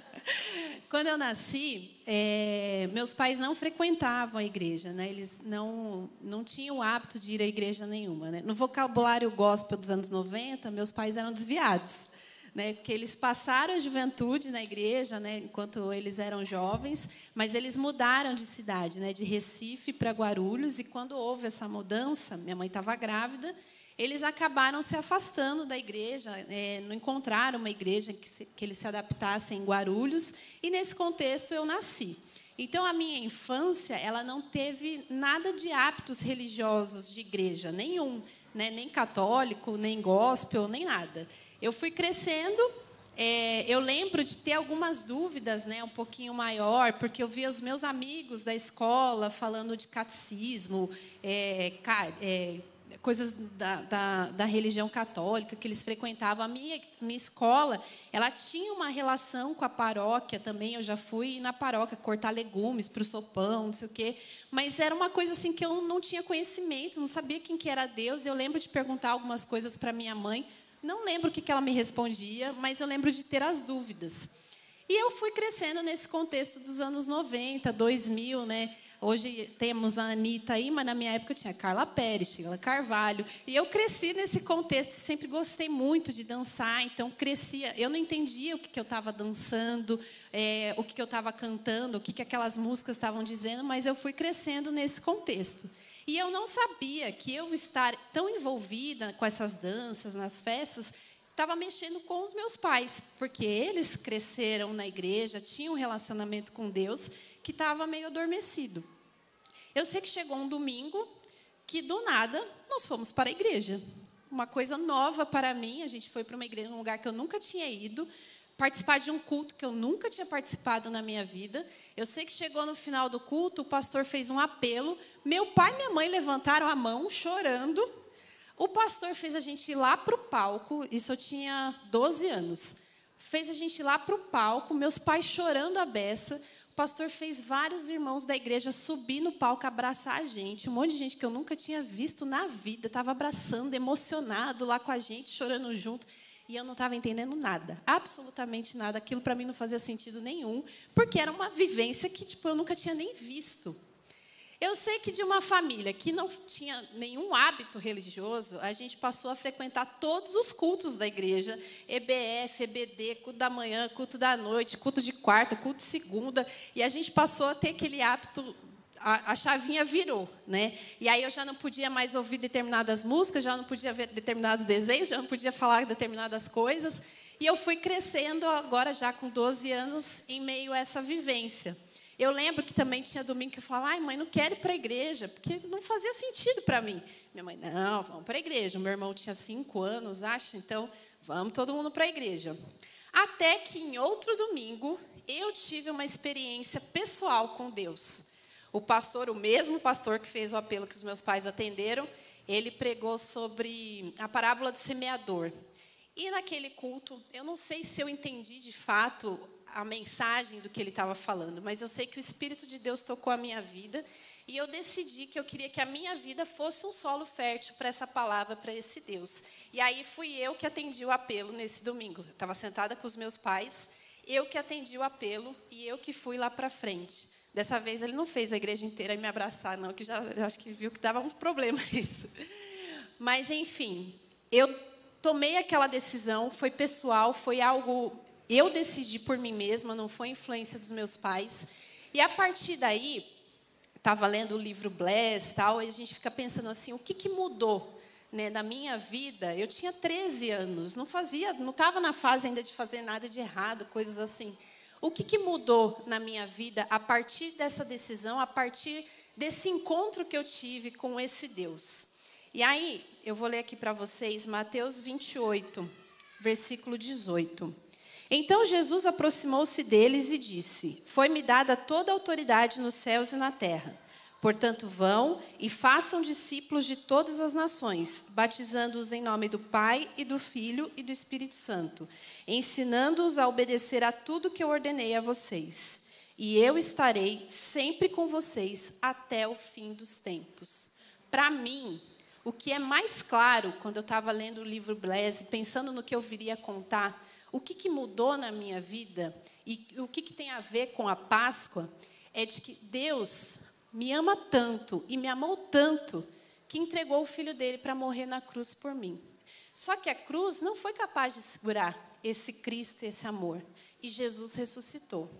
Quando eu nasci, é, meus pais não frequentavam a igreja, né? Eles não não tinham o hábito de ir à igreja nenhuma, né? No vocabulário gospel dos anos 90, meus pais eram desviados né, porque eles passaram a juventude na igreja, né, enquanto eles eram jovens, mas eles mudaram de cidade, né, de Recife para Guarulhos, e quando houve essa mudança, minha mãe estava grávida, eles acabaram se afastando da igreja, é, não encontraram uma igreja que, se, que eles se adaptassem em Guarulhos, e nesse contexto eu nasci. Então a minha infância, ela não teve nada de hábitos religiosos de igreja, nenhum, né? nem católico, nem gospel, nem nada. Eu fui crescendo, é, eu lembro de ter algumas dúvidas, né, um pouquinho maior, porque eu via os meus amigos da escola falando de catecismo, é, é, coisas da, da, da, religião católica que eles frequentavam. A minha, minha escola, ela tinha uma relação com a paróquia também. Eu já fui na paróquia cortar legumes para o sopão, não sei o quê. Mas era uma coisa assim que eu não tinha conhecimento, não sabia quem que era Deus. Eu lembro de perguntar algumas coisas para minha mãe. Não lembro o que, ela me respondia, mas eu lembro de ter as dúvidas. E eu fui crescendo nesse contexto dos anos 90, 2000, né? Hoje temos a Anitta aí, mas na minha época tinha Carla Pérez, Sheila Carvalho. E eu cresci nesse contexto, sempre gostei muito de dançar, então crescia. Eu não entendia o que, que eu estava dançando, é, o que, que eu estava cantando, o que, que aquelas músicas estavam dizendo, mas eu fui crescendo nesse contexto. E eu não sabia que eu estar tão envolvida com essas danças, nas festas, estava mexendo com os meus pais, porque eles cresceram na igreja, tinham um relacionamento com Deus que estava meio adormecido. Eu sei que chegou um domingo que, do nada, nós fomos para a igreja. Uma coisa nova para mim. A gente foi para uma igreja, num lugar que eu nunca tinha ido, participar de um culto que eu nunca tinha participado na minha vida. Eu sei que chegou no final do culto, o pastor fez um apelo. Meu pai e minha mãe levantaram a mão, chorando. O pastor fez a gente ir lá para o palco, isso eu tinha 12 anos. Fez a gente ir lá para o palco, meus pais chorando a beça o pastor fez vários irmãos da igreja subir no palco, abraçar a gente. Um monte de gente que eu nunca tinha visto na vida, estava abraçando, emocionado lá com a gente, chorando junto. E eu não estava entendendo nada, absolutamente nada. Aquilo para mim não fazia sentido nenhum, porque era uma vivência que tipo, eu nunca tinha nem visto. Eu sei que de uma família que não tinha nenhum hábito religioso, a gente passou a frequentar todos os cultos da igreja, EBF, EBD, culto da manhã, culto da noite, culto de quarta, culto de segunda, e a gente passou a ter aquele hábito a, a, chavinha virou, né? E aí eu já não podia mais ouvir determinadas músicas, já não podia ver determinados desenhos, já não podia falar determinadas coisas. E eu fui crescendo agora já com 12 anos em meio a essa vivência. Eu lembro que também tinha domingo que eu falava, ai, mãe, não quero ir para a igreja, porque não fazia sentido para mim. Minha mãe, não, vamos para a igreja. Meu irmão tinha cinco anos, acho, então vamos todo mundo para a igreja. Até que em outro domingo, eu tive uma experiência pessoal com Deus. O pastor, o mesmo pastor que fez o apelo que os meus pais atenderam, ele pregou sobre a parábola do semeador. E naquele culto, eu não sei se eu entendi de fato a mensagem do que ele estava falando, mas eu sei que o Espírito de Deus tocou a minha vida e eu decidi que eu queria que a minha vida fosse um solo fértil para essa palavra, para esse Deus. E aí fui eu que atendi o apelo nesse domingo. Eu estava sentada com os meus pais, eu que atendi o apelo e eu que fui lá para frente. Dessa vez ele não fez a igreja inteira me abraçar, não, que já acho que viu que dava um problema isso. Mas enfim, eu tomei aquela decisão, foi pessoal, foi algo eu decidi por mim mesma, não foi influência dos meus pais. E a partir daí, estava lendo o livro Bless, tal, e a gente fica pensando assim, o que, que mudou? Né, na minha vida, eu tinha 13 anos, não fazia, não estava na fase ainda de fazer nada de errado, coisas assim. O que, que mudou na minha vida a partir dessa decisão, a partir desse encontro que eu tive com esse Deus? E aí, eu vou ler aqui para vocês Mateus 28, versículo 18. Então Jesus aproximou-se deles e disse: Foi-me dada toda a autoridade nos céus e na terra. Portanto, vão e façam discípulos de todas as nações, batizando-os em nome do Pai e do Filho e do Espírito Santo, ensinando-os a obedecer a tudo que eu ordenei a vocês. E eu estarei sempre com vocês até o fim dos tempos. Para mim, o que é mais claro quando eu estava lendo o livro Blaise, pensando no que eu viria contar, o que, que mudou na minha vida e o que, que tem a ver com a Páscoa é de que Deus me ama tanto e me amou tanto que entregou o filho dele para morrer na cruz por mim. Só que a cruz não foi capaz de segurar esse Cristo e esse amor. E Jesus ressuscitou.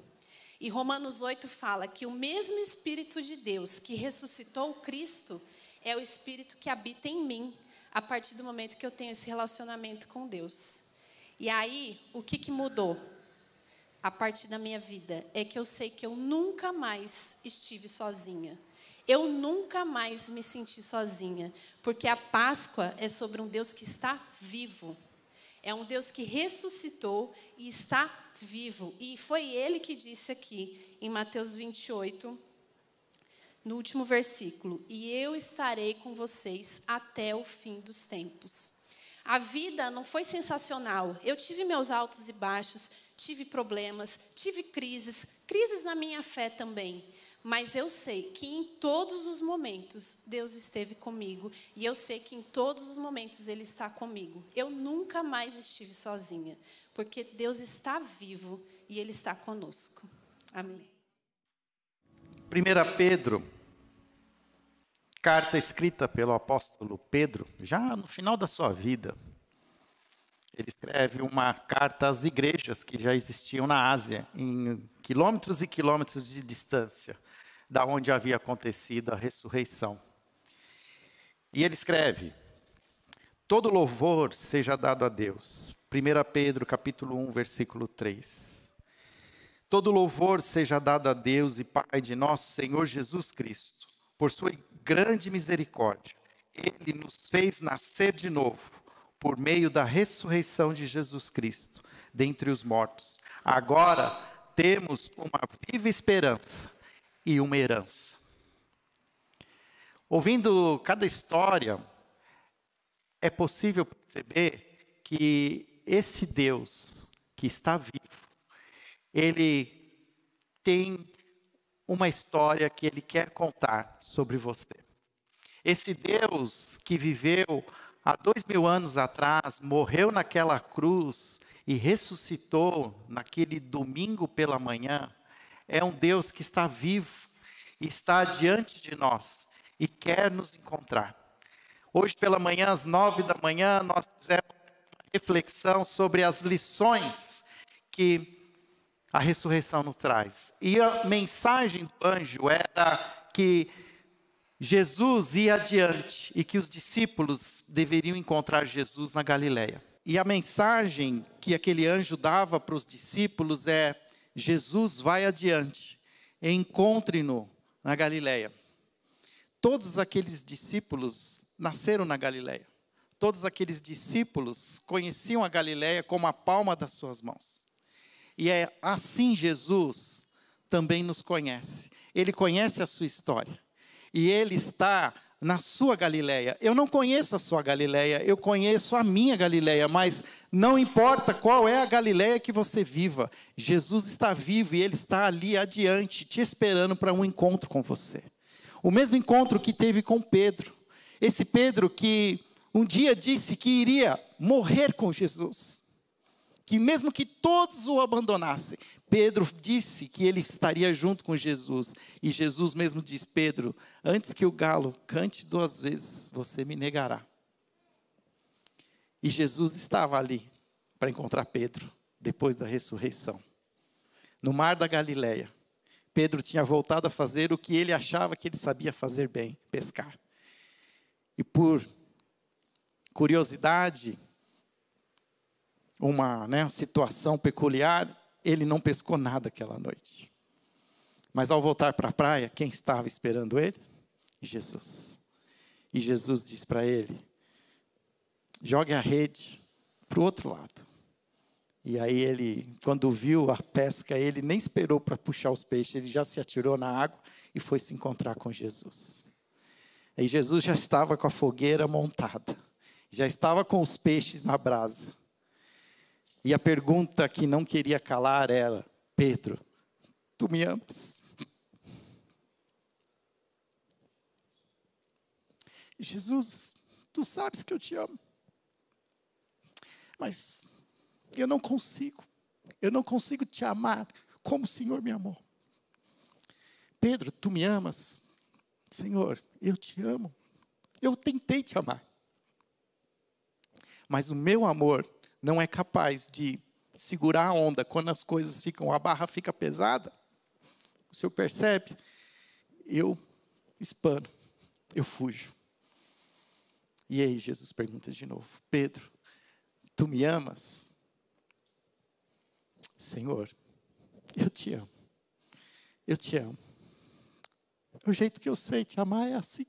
E Romanos 8 fala que o mesmo Espírito de Deus que ressuscitou o Cristo é o Espírito que habita em mim a partir do momento que eu tenho esse relacionamento com Deus. E aí, o que, que mudou a partir da minha vida? É que eu sei que eu nunca mais estive sozinha. Eu nunca mais me senti sozinha, porque a Páscoa é sobre um Deus que está vivo. É um Deus que ressuscitou e está vivo. E foi ele que disse aqui, em Mateus 28, no último versículo, e eu estarei com vocês até o fim dos tempos. A vida não foi sensacional. Eu tive meus altos e baixos, tive problemas, tive crises, crises na minha fé também. Mas eu sei que em todos os momentos Deus esteve comigo. E eu sei que em todos os momentos Ele está comigo. Eu nunca mais estive sozinha. Porque Deus está vivo e Ele está conosco. Amém. 1 Pedro, carta escrita pelo apóstolo Pedro, já no final da sua vida. Ele escreve uma carta às igrejas que já existiam na Ásia, em quilômetros e quilômetros de distância da onde havia acontecido a ressurreição. E ele escreve: Todo louvor seja dado a Deus. 1 Pedro capítulo 1, versículo 3. Todo louvor seja dado a Deus e Pai de nosso Senhor Jesus Cristo, por sua grande misericórdia. Ele nos fez nascer de novo por meio da ressurreição de Jesus Cristo dentre os mortos. Agora temos uma viva esperança e uma herança. Ouvindo cada história, é possível perceber que esse Deus que está vivo, ele tem uma história que ele quer contar sobre você. Esse Deus que viveu há dois mil anos atrás, morreu naquela cruz e ressuscitou naquele domingo pela manhã, é um Deus que está vivo, está diante de nós e quer nos encontrar. Hoje pela manhã, às nove da manhã, nós fizemos uma reflexão sobre as lições que a ressurreição nos traz. E a mensagem do anjo era que Jesus ia adiante e que os discípulos deveriam encontrar Jesus na Galileia. E a mensagem que aquele anjo dava para os discípulos é: Jesus vai adiante, encontre-no na Galileia. Todos aqueles discípulos nasceram na Galileia. Todos aqueles discípulos conheciam a Galileia como a palma das suas mãos. E é assim Jesus também nos conhece. Ele conhece a sua história. E ele está na sua Galileia. Eu não conheço a sua Galileia, eu conheço a minha Galileia, mas não importa qual é a Galileia que você viva, Jesus está vivo e ele está ali adiante, te esperando para um encontro com você. O mesmo encontro que teve com Pedro. Esse Pedro que um dia disse que iria morrer com Jesus que mesmo que todos o abandonassem, Pedro disse que ele estaria junto com Jesus. E Jesus mesmo diz: Pedro, antes que o galo cante duas vezes, você me negará. E Jesus estava ali para encontrar Pedro depois da ressurreição. No mar da Galileia, Pedro tinha voltado a fazer o que ele achava que ele sabia fazer bem, pescar. E por curiosidade, uma né, situação peculiar, ele não pescou nada aquela noite. Mas ao voltar para a praia, quem estava esperando ele? Jesus. E Jesus diz para ele: jogue a rede para o outro lado. E aí ele, quando viu a pesca, ele nem esperou para puxar os peixes, ele já se atirou na água e foi se encontrar com Jesus. E Jesus já estava com a fogueira montada, já estava com os peixes na brasa. E a pergunta que não queria calar era: Pedro, tu me amas? Jesus, tu sabes que eu te amo. Mas eu não consigo. Eu não consigo te amar como o Senhor me amou. Pedro, tu me amas? Senhor, eu te amo. Eu tentei te amar. Mas o meu amor não é capaz de segurar a onda quando as coisas ficam, a barra fica pesada, o senhor percebe? Eu espano, eu fujo. E aí Jesus pergunta de novo: Pedro, tu me amas? Senhor, eu te amo. Eu te amo. O jeito que eu sei te amar é assim.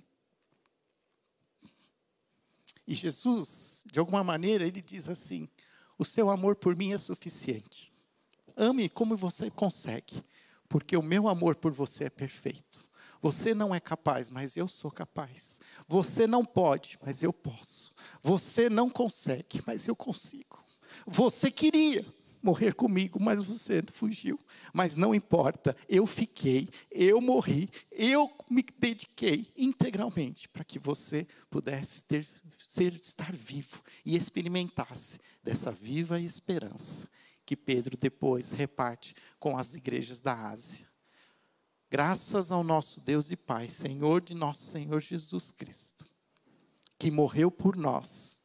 E Jesus, de alguma maneira, ele diz assim: O seu amor por mim é suficiente. Ame como você consegue, porque o meu amor por você é perfeito. Você não é capaz, mas eu sou capaz. Você não pode, mas eu posso. Você não consegue, mas eu consigo. Você queria morrer comigo, mas você fugiu. Mas não importa, eu fiquei, eu morri, eu me dediquei integralmente para que você pudesse ter, ser, estar vivo e experimentasse dessa viva esperança que Pedro depois reparte com as igrejas da Ásia. Graças ao nosso Deus e Pai, Senhor de nosso Senhor Jesus Cristo, que morreu por nós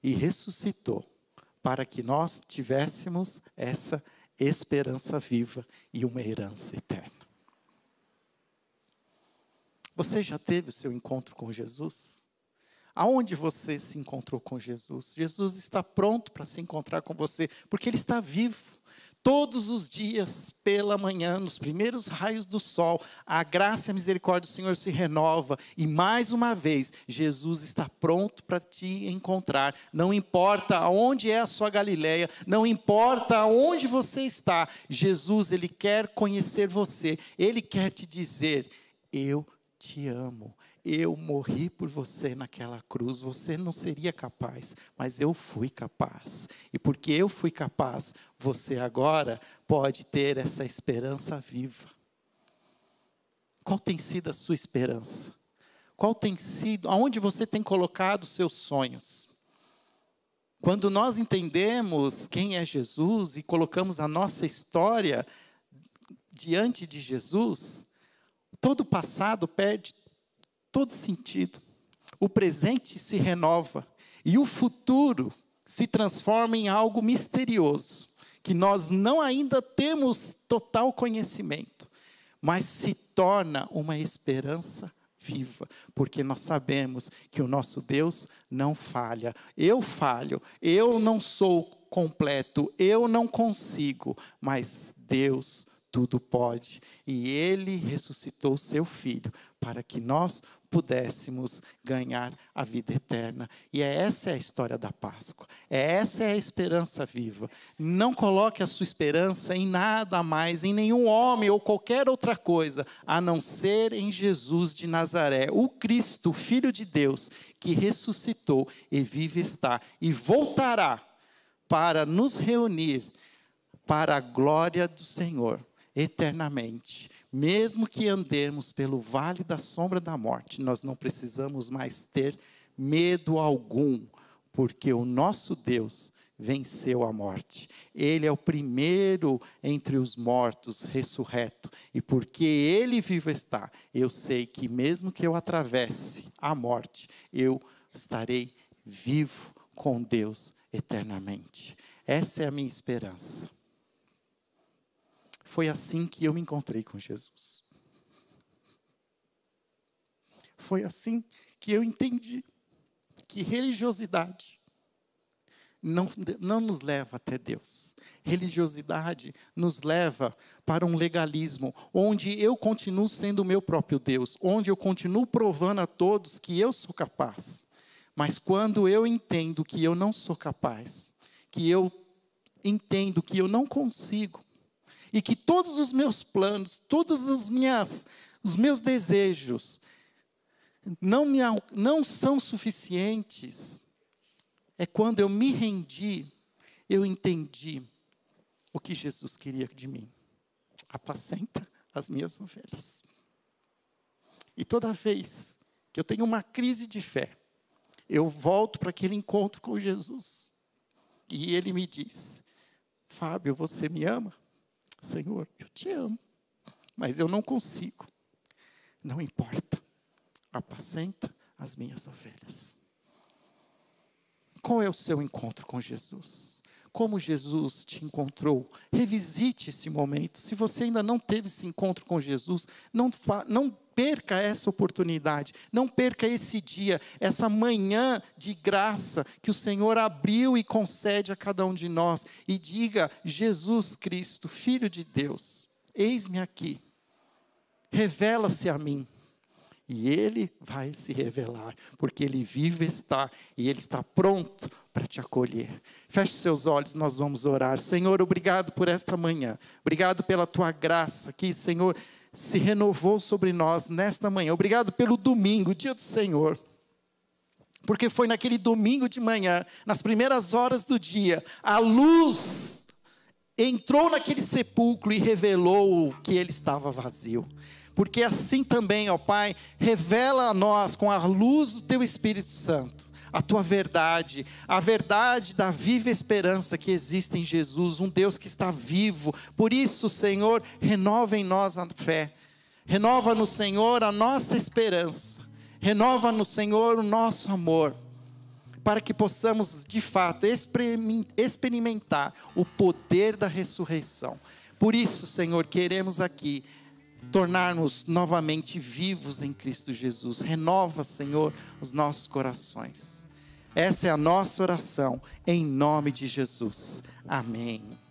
e ressuscitou para que nós tivéssemos essa esperança viva e uma herança eterna. Você já teve o seu encontro com Jesus? Aonde você se encontrou com Jesus? Jesus está pronto para se encontrar com você, porque Ele está vivo. Todos os dias, pela manhã, nos primeiros raios do sol, a graça e a misericórdia do Senhor se renova. E mais uma vez, Jesus está pronto para te encontrar. Não importa aonde é a sua Galileia, não importa aonde você está, Jesus, Ele quer conhecer você. Ele quer te dizer: Eu te amo eu morri por você naquela cruz, você não seria capaz, mas eu fui capaz. E porque eu fui capaz, você agora pode ter essa esperança viva. Qual tem sido a sua esperança? Qual tem sido, aonde você tem colocado os seus sonhos? Quando nós entendemos quem é Jesus e colocamos a nossa história diante de Jesus, todo o passado perde todo sentido. O presente se renova e o futuro se transforma em algo misterioso, que nós não ainda temos total conhecimento, mas se torna uma esperança viva, porque nós sabemos que o nosso Deus não falha. Eu falho, eu não sou completo, eu não consigo, mas Deus tudo pode. E ele ressuscitou seu filho para que nós pudéssemos ganhar a vida eterna. E é essa é a história da Páscoa. É essa é a esperança viva. Não coloque a sua esperança em nada mais, em nenhum homem ou qualquer outra coisa, a não ser em Jesus de Nazaré, o Cristo, Filho de Deus, que ressuscitou e vive está e voltará para nos reunir para a glória do Senhor eternamente. Mesmo que andemos pelo vale da sombra da morte, nós não precisamos mais ter medo algum, porque o nosso Deus venceu a morte. Ele é o primeiro entre os mortos, ressurreto. E porque ele vivo está, eu sei que mesmo que eu atravesse a morte, eu estarei vivo com Deus eternamente. Essa é a minha esperança. Foi assim que eu me encontrei com Jesus. Foi assim que eu entendi que religiosidade não, não nos leva até Deus. Religiosidade nos leva para um legalismo, onde eu continuo sendo o meu próprio Deus, onde eu continuo provando a todos que eu sou capaz. Mas quando eu entendo que eu não sou capaz, que eu entendo que eu não consigo, e que todos os meus planos, todos os, minhas, os meus desejos não, me, não são suficientes, é quando eu me rendi, eu entendi o que Jesus queria de mim. Apacenta as minhas ovelhas. E toda vez que eu tenho uma crise de fé, eu volto para aquele encontro com Jesus. E ele me diz: Fábio, você me ama? Senhor, eu te amo, mas eu não consigo. Não importa, apacenta as minhas ovelhas. Qual é o seu encontro com Jesus? Como Jesus te encontrou? Revisite esse momento. Se você ainda não teve esse encontro com Jesus, não, não perca essa oportunidade, não perca esse dia, essa manhã de graça que o Senhor abriu e concede a cada um de nós. E diga: Jesus Cristo, Filho de Deus, eis-me aqui, revela-se a mim. E Ele vai se revelar, porque Ele vive está e Ele está pronto para te acolher. Feche seus olhos, nós vamos orar. Senhor, obrigado por esta manhã, obrigado pela tua graça, que, Senhor, se renovou sobre nós nesta manhã. Obrigado pelo domingo, dia do Senhor. Porque foi naquele domingo de manhã, nas primeiras horas do dia, a luz entrou naquele sepulcro e revelou que ele estava vazio. Porque assim também, ó Pai, revela a nós com a luz do teu Espírito Santo a tua verdade, a verdade da viva esperança que existe em Jesus, um Deus que está vivo. Por isso, Senhor, renova em nós a fé. Renova no Senhor a nossa esperança. Renova no Senhor o nosso amor, para que possamos de fato experimentar o poder da ressurreição. Por isso, Senhor, queremos aqui tornar-nos novamente vivos em Cristo Jesus. Renova, Senhor, os nossos corações. Essa é a nossa oração, em nome de Jesus. Amém.